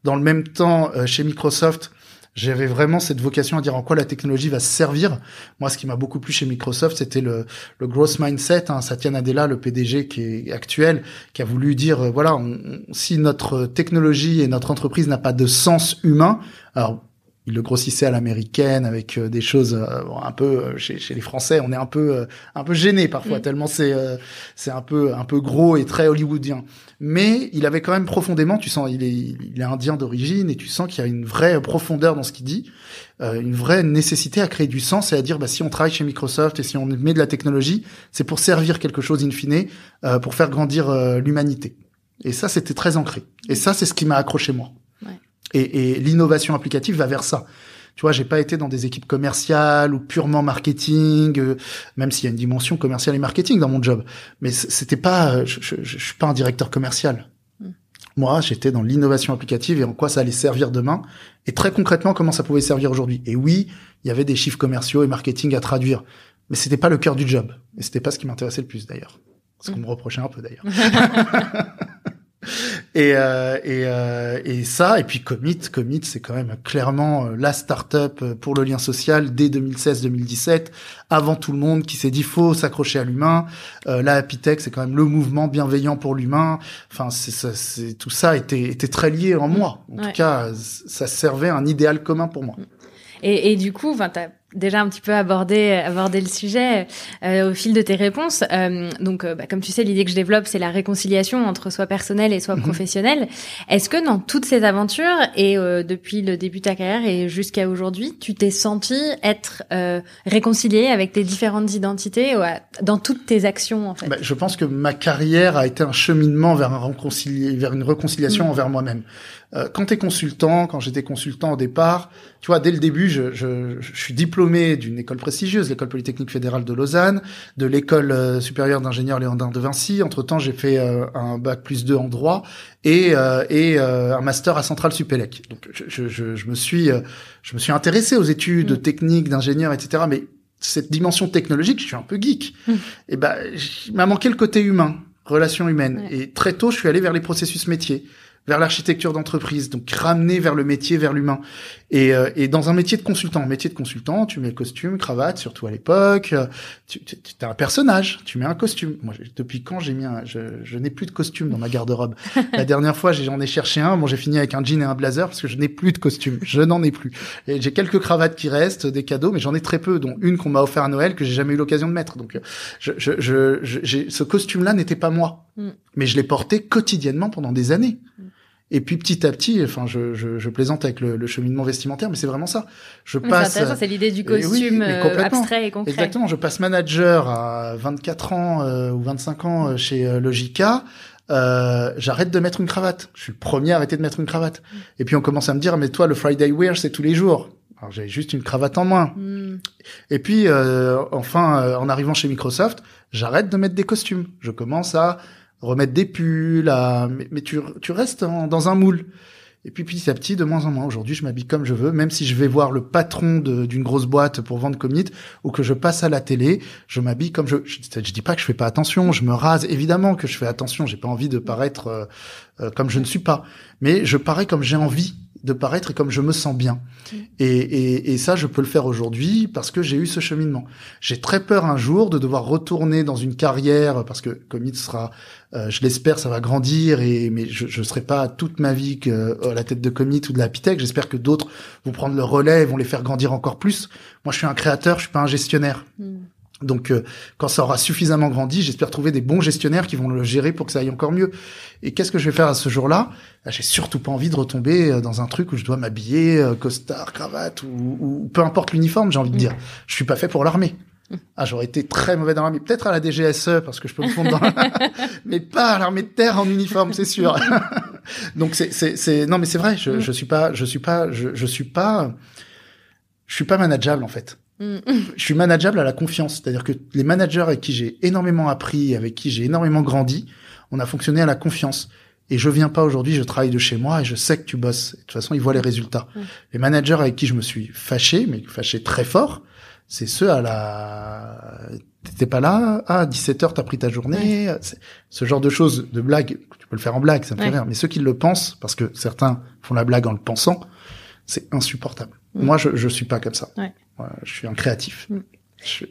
Dans le même temps, euh, chez Microsoft, j'avais vraiment cette vocation à dire en quoi la technologie va servir. Moi, ce qui m'a beaucoup plu chez Microsoft, c'était le, le growth mindset. Hein. Satya Nadella, le PDG qui est actuel, qui a voulu dire, euh, voilà, si notre technologie et notre entreprise n'a pas de sens humain, alors il le grossissait à l'américaine avec euh, des choses euh, un peu euh, chez, chez, les Français on est un peu un peu gêné parfois mm. tellement c'est c'est un peu un peu gros et très hollywoodien. Mais il avait quand même profondément tu sens il est il est indien d'origine et tu sens qu'il y a une vraie profondeur dans ce qu'il dit une vraie nécessité à créer du sens et à dire bah si on travaille chez Microsoft et si on met de la technologie c'est pour servir quelque chose in fine pour faire grandir l'humanité. Et ça c'était très ancré. Et ça c'est ce qui m'a accroché moi et, et l'innovation applicative va vers ça. Tu vois, j'ai pas été dans des équipes commerciales ou purement marketing, euh, même s'il y a une dimension commerciale et marketing dans mon job. Mais c'était pas, euh, je, je, je, suis pas un directeur commercial. Mm. Moi, j'étais dans l'innovation applicative et en quoi ça allait servir demain, et très concrètement comment ça pouvait servir aujourd'hui. Et oui, il y avait des chiffres commerciaux et marketing à traduire, mais c'était pas le cœur du job, et c'était pas ce qui m'intéressait le plus d'ailleurs. Ce qu'on mm. me reprochait un peu d'ailleurs. Et, euh, et, euh, et ça, et puis Commit, Commit, c'est quand même clairement euh, la start-up pour le lien social dès 2016-2017, avant tout le monde, qui s'est dit faut s'accrocher à l'humain. Euh, la Happy Tech, c'est quand même le mouvement bienveillant pour l'humain. Enfin, c'est, c'est, tout ça était, était très lié en moi. En tout cas, ça servait un idéal commun pour moi. Et, et du coup, enfin, déjà un petit peu abordé aborder le sujet euh, au fil de tes réponses. Euh, donc, euh, bah, comme tu sais, l'idée que je développe, c'est la réconciliation entre soi personnel et soi mhm. professionnel. Est-ce que dans toutes ces aventures et depuis le début de ta carrière et jusqu'à aujourd'hui, tu t'es senti être réconcilié avec tes différentes identités dans toutes tes actions en fait? Bah, Je pense que ma carrière a été un cheminement vers, un vers une réconciliation mhm. envers moi-même. Euh, quand tu es consultant, quand j'étais consultant au départ, tu vois, dès le début, je, je, je suis diplômé d'une école prestigieuse, l'école polytechnique fédérale de Lausanne, de l'école euh, supérieure d'ingénieur Léandrin de Vinci. Entre-temps, j'ai fait euh, un bac plus 2 en droit et, et un master à Centrale Supélec. Donc, je, je, je, me suis je me suis intéressé aux études mmh. techniques d'ingénieur, etc. Mais cette dimension technologique, je suis un peu geek. Mmh. Et ben, il m'a manqué le côté humain, relation humaine. Et très tôt, je suis allé vers les processus métiers vers l'architecture d'entreprise, donc ramener vers le métier, vers l'humain. Et, euh, et, dans un métier de consultant, métier de consultant, tu mets costume, cravate, surtout à l'époque. Tu, tu, tu as un personnage, tu mets un costume. Moi, depuis quand j'ai mis un, je, je n'ai plus de costume dans ma garde-robe. La dernière fois, j'en ai, cherché un. Bon, j'ai fini avec un jean et un blazer parce que je n'ai plus de costume. Je n'en ai plus. Et j'ai quelques cravates qui restent, des cadeaux, mais j'en ai très peu, dont une qu'on m'a offert à Noël que j'ai jamais eu l'occasion de mettre. Donc, je, je, je, ce costume-là n'était pas moi, mm. mais je l'ai porté quotidiennement pendant des années. Mm. Et puis petit à petit, enfin, je, je, je plaisante avec le, le, cheminement vestimentaire, mais c'est vraiment ça. Je passe. C'est c'est l'idée du costume euh, abstrait et concret. Exactement. Je passe manager à 24 ans euh, ou 25 ans euh, chez Logica. Euh, j'arrête de mettre une cravate. Je suis le premier à arrêter de mettre une cravate. Et puis on commence à me dire, mais toi, le Friday wear, c'est tous les jours. Alors j'avais juste une cravate en moins. Hmm. Et puis enfin, en arrivant chez Microsoft, j'arrête de mettre des costumes. Je commence à remettre des pulls, mais, tu, tu restes dans un moule. Et puis petit à petit, de moins en moins. Aujourd'hui, je m'habille comme je veux, même si je vais voir le patron d'une grosse boîte pour vendre Commit ou que je passe à la télé, je m'habille comme je. Je, je dis pas que je fais pas attention, je me rase. Évidemment que je fais attention. J'ai pas envie de paraître euh, euh, comme je ne suis pas, mais je parais comme j'ai envie de paraître comme je me sens bien. Et, et, et, ça, je peux le faire aujourd'hui parce que j'ai eu ce cheminement. J'ai très peur un jour de devoir retourner dans une carrière parce que Commit sera, euh, je l'espère, ça va grandir et mais je ne serai pas toute ma vie que, euh, à la tête de Commit ou de la Pitech. J'espère que d'autres vont prendre le relais et vont les faire grandir encore plus. Moi, je suis un créateur, je suis pas un gestionnaire. Mm. Donc, euh, quand ça aura suffisamment grandi, j'espère trouver des bons gestionnaires qui vont le gérer pour que ça aille encore mieux. Et qu'est-ce que je vais faire à ce jour-là? Bah, J'ai surtout pas envie de retomber euh, dans un truc où je dois m'habiller, euh, costard, cravate ou, ou, peu importe l'uniforme. J'ai envie de dire, je suis pas fait pour l'armée. Ah, j'aurais été très mauvais dans l'armée. Peut-être à la DGSE parce que je peux me fondre dans, mais pas à l'armée de terre en uniforme, c'est sûr. Donc c'est c'est c'est non mais c'est vrai. Je je suis pas je suis pas je je suis pas je suis pas manageable en fait. Je suis manageable à la confiance, c'est-à-dire que les managers avec qui j'ai énormément appris, avec qui j'ai énormément grandi, on a fonctionné à la confiance. Et je viens pas aujourd'hui, je travaille de chez moi et je sais que tu bosses. de toute façon, ils voient les résultats. Les managers avec qui je me suis fâché, mais fâché très fort, c'est ceux à la t'étais pas là ah 17h t'as pris ta journée. Ce genre de choses de blagues tu peux le faire en blague ça me fait rire. Mais ceux qui le pensent parce que certains font la blague en le pensant c'est insupportable mm. moi je je suis pas comme ça. Je suis un créatif. Mm. je,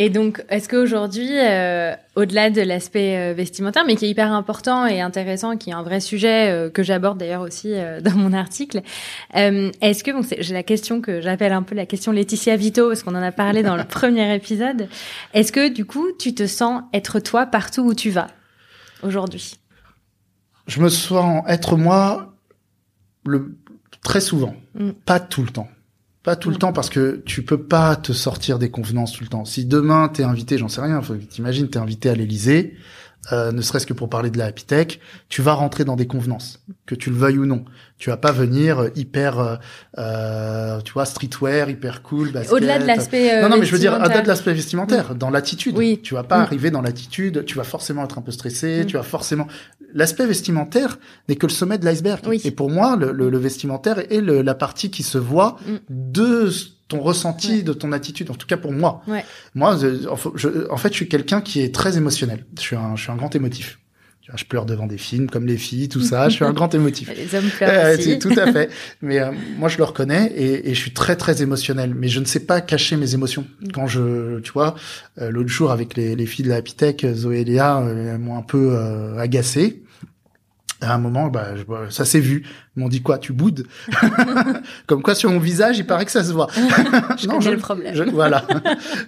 et donc, est-ce qu'aujourd'hui, euh, au-delà de l'aspect euh, vestimentaire, mais qui est hyper important et intéressant, qui est un vrai sujet euh, que j'aborde d'ailleurs aussi dans mon article, est-ce que, bon, j'ai la question que j'appelle un peu la question Laetitia Vito, parce qu'on en a parlé dans le premier épisode, est-ce que du coup, tu te sens être toi partout où tu vas aujourd'hui? Je me sens être moi le très souvent, mm. pas tout le temps. Pas tout le temps parce que tu peux pas te sortir des convenances tout le temps. Si demain t'es invité, j'en sais rien, t'imagines t'es invité à l'Elysée, euh, ne serait-ce que pour parler de la Happy Tech, tu vas rentrer dans des convenances, que tu le veuilles ou non. Tu vas pas venir euh, hyper, euh, euh, tu vois, streetwear, hyper cool. Au-delà de l'aspect. Euh, non, non, mais je veux dire, au-delà de l'aspect vestimentaire, dans l'attitude. Oui. Tu vas pas arriver dans l'attitude. Tu vas forcément être un peu stressé. Tu vas forcément. L'aspect vestimentaire n'est que le sommet de l'iceberg. Et pour moi, le, le, le vestimentaire est le, la partie qui se voit mm. de ton ressenti, de ton attitude. En tout cas pour moi. Ouais. Moi, je, en fait, je suis quelqu'un qui est très émotionnel. Je suis un, je suis un grand émotif. Je pleure devant des films comme les filles, tout ça. je suis un grand émotif. Les hommes pleurent aussi. tout à fait. Mais euh, moi, je le reconnais et, et, je suis très très émotionnel. Mais je ne sais pas cacher mes émotions. Mm. Quand je, tu vois, euh, l'autre jour avec les, les, filles de la Happy Zoé et Léa, euh, elles m'ont un peu agacé à un moment, bah, ça s'est vu. M'ont dit quoi Tu boudes Comme quoi sur mon visage, il paraît que ça se voit. je non, je, le problème. Je, voilà,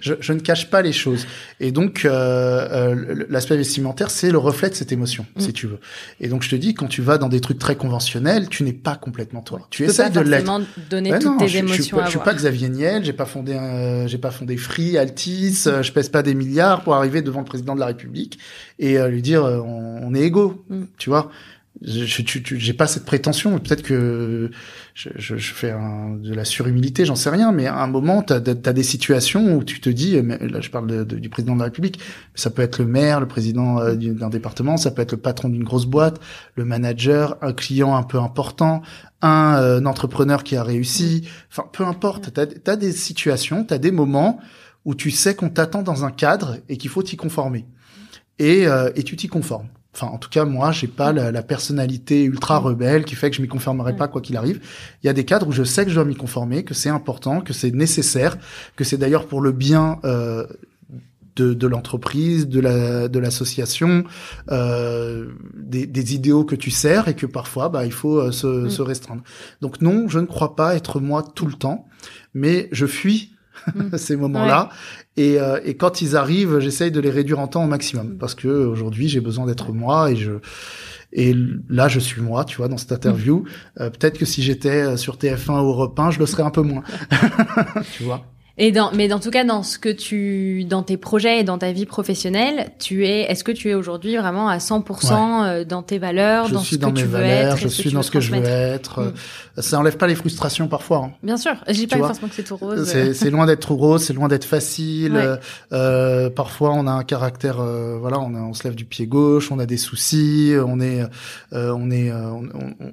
je, je, ne cache pas les choses. Et donc, euh, euh, l'aspect vestimentaire, c'est le reflet de cette émotion, mm. si tu veux. Et donc, je te dis, quand tu vas dans des trucs très conventionnels, tu n'es pas complètement toi. Tu, tu essaies de l'être. donner toutes tes émotions. Je, je, suis pas Xavier Niel, j'ai pas fondé, j'ai pas fondé Free, Altis, euh, je pèse pas des milliards pour arriver devant le président de la République et lui dire, on, on est égaux, mm. tu vois je j'ai pas cette prétention. Peut-être que je, je, je fais un, de la surhumilité j'en sais rien mais à un moment tu as, des situations où tu te dis mais là je parle de, du président de la République ça peut être le maire le président euh, d'un département ça peut être le patron d'une grosse boîte le manager un client un peu important un, euh, entrepreneur qui a réussi. Enfin peu importe. Tu as, des situations tu as des moments où tu sais qu'on t'attend dans un cadre et qu'il faut t'y conformer. Et, euh, et tu t'y conformes Enfin, en tout cas, moi, j'ai pas la, personnalité ultra rebelle qui fait que je m'y conformerai pas quoi qu'il arrive. Il y a des cadres où je sais que je dois m'y conformer, que c'est important, que c'est nécessaire, que c'est d'ailleurs pour le bien euh, de, de l'entreprise, de la de l'association, euh, des, des, idéaux que tu sers et que parfois, bah, il faut euh, se, mm. se restreindre. Donc non, je ne crois pas être moi tout le temps, mais je fuis mm. ces moments-là. Et, euh, et, quand ils arrivent, j'essaye de les réduire en temps au maximum parce que aujourd'hui j'ai besoin d'être moi et je et là je suis moi, tu vois, dans cette interview. Euh, peut-être que si j'étais euh, sur TF1 ou Europe 1, je le serais un peu moins, tu vois? Et dans, mais dans tout cas, dans ce que tu, dans tes projets et dans ta vie professionnelle, tu es, est-ce que tu es aujourd'hui vraiment à 100% euh, dans tes valeurs, je dans suis ce dans que tu veux être, je suis dans ce que je veux être. Mm. Ça enlève pas les frustrations parfois. Hein. Bien sûr, j'ai pas forcément que c'est tout rose. C'est loin d'être tout rose, c'est loin d'être facile. Euh, euh, parfois, on a un caractère, euh, voilà, on, a, on se lève du pied gauche, on a des soucis, on est, euh, on est, on,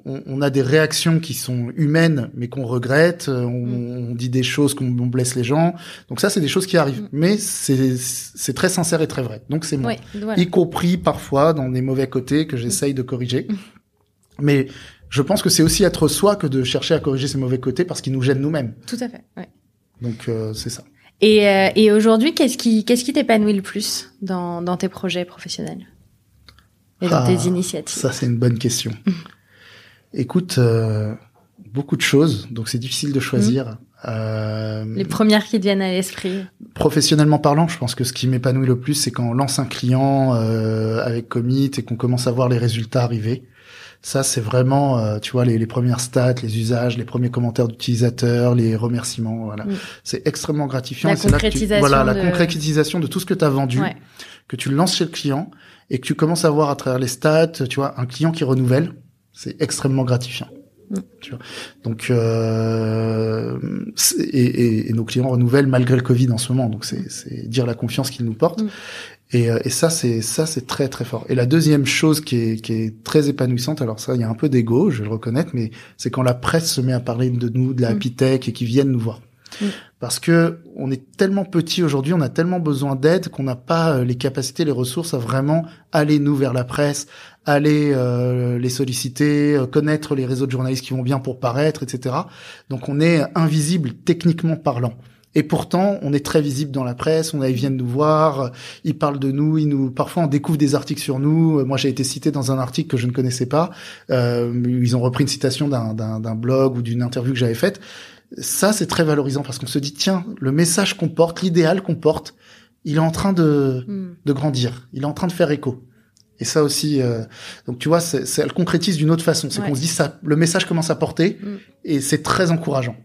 on, on, a des réactions qui sont humaines, mais qu'on regrette. On, mm. on dit des choses qu'on blesse les gens. Donc ça, c'est des choses qui arrivent. Mm. Mais c'est très sincère et très vrai. Donc c'est moi. Y compris parfois dans des mauvais côtés que j'essaye de corriger. Mm. Mais je pense que c'est aussi être soi que de chercher à corriger ces mauvais côtés parce qu'ils nous gênent nous-mêmes. Tout à fait. Ouais. Donc euh, c'est ça. Et, euh, et aujourd'hui, qu'est-ce qui qu'est-ce qui t'épanouit le plus dans, dans tes projets professionnels et dans tes ah, initiatives Ça, c'est une bonne question. Mm. Écoute, euh, beaucoup de choses, donc c'est difficile de choisir. Euh, les premières qui viennent à l'esprit. Professionnellement parlant, je pense que ce qui m'épanouit le plus, c'est quand on lance un client euh, avec Commit et qu'on commence à voir les résultats arriver. Ça, c'est vraiment, euh, tu vois, les, les, premières stats, les usages, les premiers commentaires d'utilisateurs, les remerciements. Voilà, c'est extrêmement gratifiant. La concrétisation. voilà, de... la concrétisation de tout ce que tu as vendu, que tu le lances chez le client et que tu commences à voir à travers les stats, tu vois, un client qui renouvelle. C'est extrêmement gratifiant. Tu vois donc euh, et, et, et, nos clients renouvellent malgré le Covid en ce moment donc c'est dire la confiance qu'ils nous portent mm. Et, euh, et ça, c'est ça, c'est très très fort. Et la deuxième chose qui est, qui est très épanouissante, alors ça, il y a un peu d'ego, je vais le reconnaître, mais c'est quand la presse se met à parler de nous, de la mm. et qui viennent nous voir. Mm. Parce que on est tellement petit aujourd'hui, on a tellement besoin d'aide qu'on n'a pas euh, les capacités, les ressources à vraiment aller nous vers la presse, aller euh, les solliciter, euh, connaître les réseaux de journalistes qui vont bien pour paraître, etc. Donc on est invisible techniquement parlant. Et pourtant, on est très visible dans la presse. On a, ils viennent nous voir, ils parlent de nous, ils nous, parfois on découvre des articles sur nous. Moi, j'ai été cité dans un article que je ne connaissais pas. Euh, ils ont repris une citation d'un blog ou d'une interview que j'avais faite. Ça, c'est très valorisant parce qu'on se dit tiens, le message qu'on porte, l'idéal qu'on porte, il est en train de, hmm. de grandir. Il est en train de faire écho. Et ça aussi, euh, donc tu vois, c'est, elle concrétise d'une autre façon. C'est qu'on se dit ça, le message commence à porter hmm. et c'est très encourageant.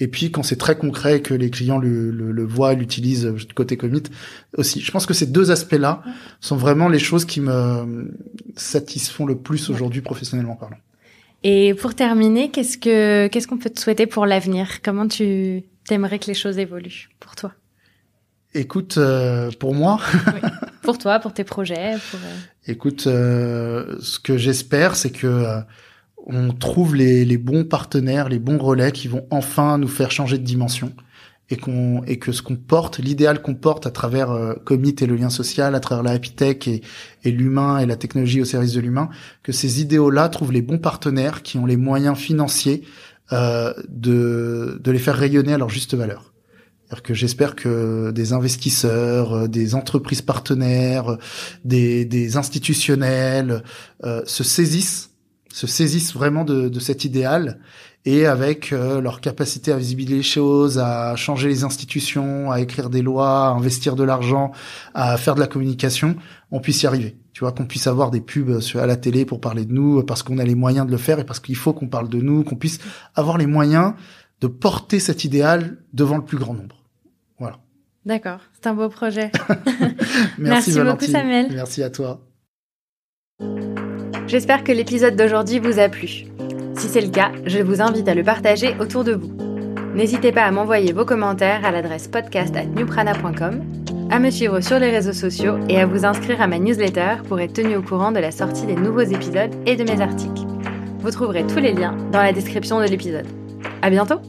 Et puis quand c'est très concret que les clients le, le, le voient, l'utilisent euh, côté commit aussi. Je pense que ces deux aspects-là sont vraiment les choses qui me satisfont le plus aujourd'hui professionnellement parlant. Et pour terminer, qu'est-ce que qu'est-ce qu'on peut te souhaiter pour l'avenir? Comment tu t'aimerais que les choses évoluent pour toi? Écoute, euh, pour moi. oui. Pour toi, pour tes projets. Pour... Euh, Écoute, ce que j'espère, c'est que on trouve les, les, bons partenaires, les bons relais qui vont enfin nous faire changer de dimension et qu'on et que ce qu'on porte, l'idéal qu'on porte à travers euh, Commit et le lien social, à travers la happy tech et, et l'humain et la technologie au service de l'humain, que ces idéaux-là trouvent les bons partenaires qui ont les moyens financiers euh, de de les faire rayonner à leur juste valeur. Que j'espère que des investisseurs, euh, des entreprises partenaires, des, des institutionnels euh, se saisissent se saisissent vraiment de, de cet idéal et avec euh, leur capacité à visibiliser les choses, à changer les institutions, à écrire des lois, à investir de l'argent, à faire de la communication, on puisse y arriver. Tu vois, qu'on puisse avoir des pubs à la télé pour parler de nous, parce qu'on a les moyens de le faire et parce qu'il faut qu'on parle de nous, qu'on puisse avoir les moyens de porter cet idéal devant le plus grand nombre. D'accord, c'est un beau projet. Merci, Merci beaucoup Samuel. Merci à toi. J'espère que l'épisode d'aujourd'hui vous a plu. Si c'est le cas, je vous invite à le partager autour de vous. N'hésitez pas à m'envoyer vos commentaires à l'adresse podcast at newprana.com, à me suivre sur les réseaux sociaux et à vous inscrire à ma newsletter pour être tenu au courant de la sortie des nouveaux épisodes et de mes articles. Vous trouverez tous les liens dans la description de l'épisode. À bientôt!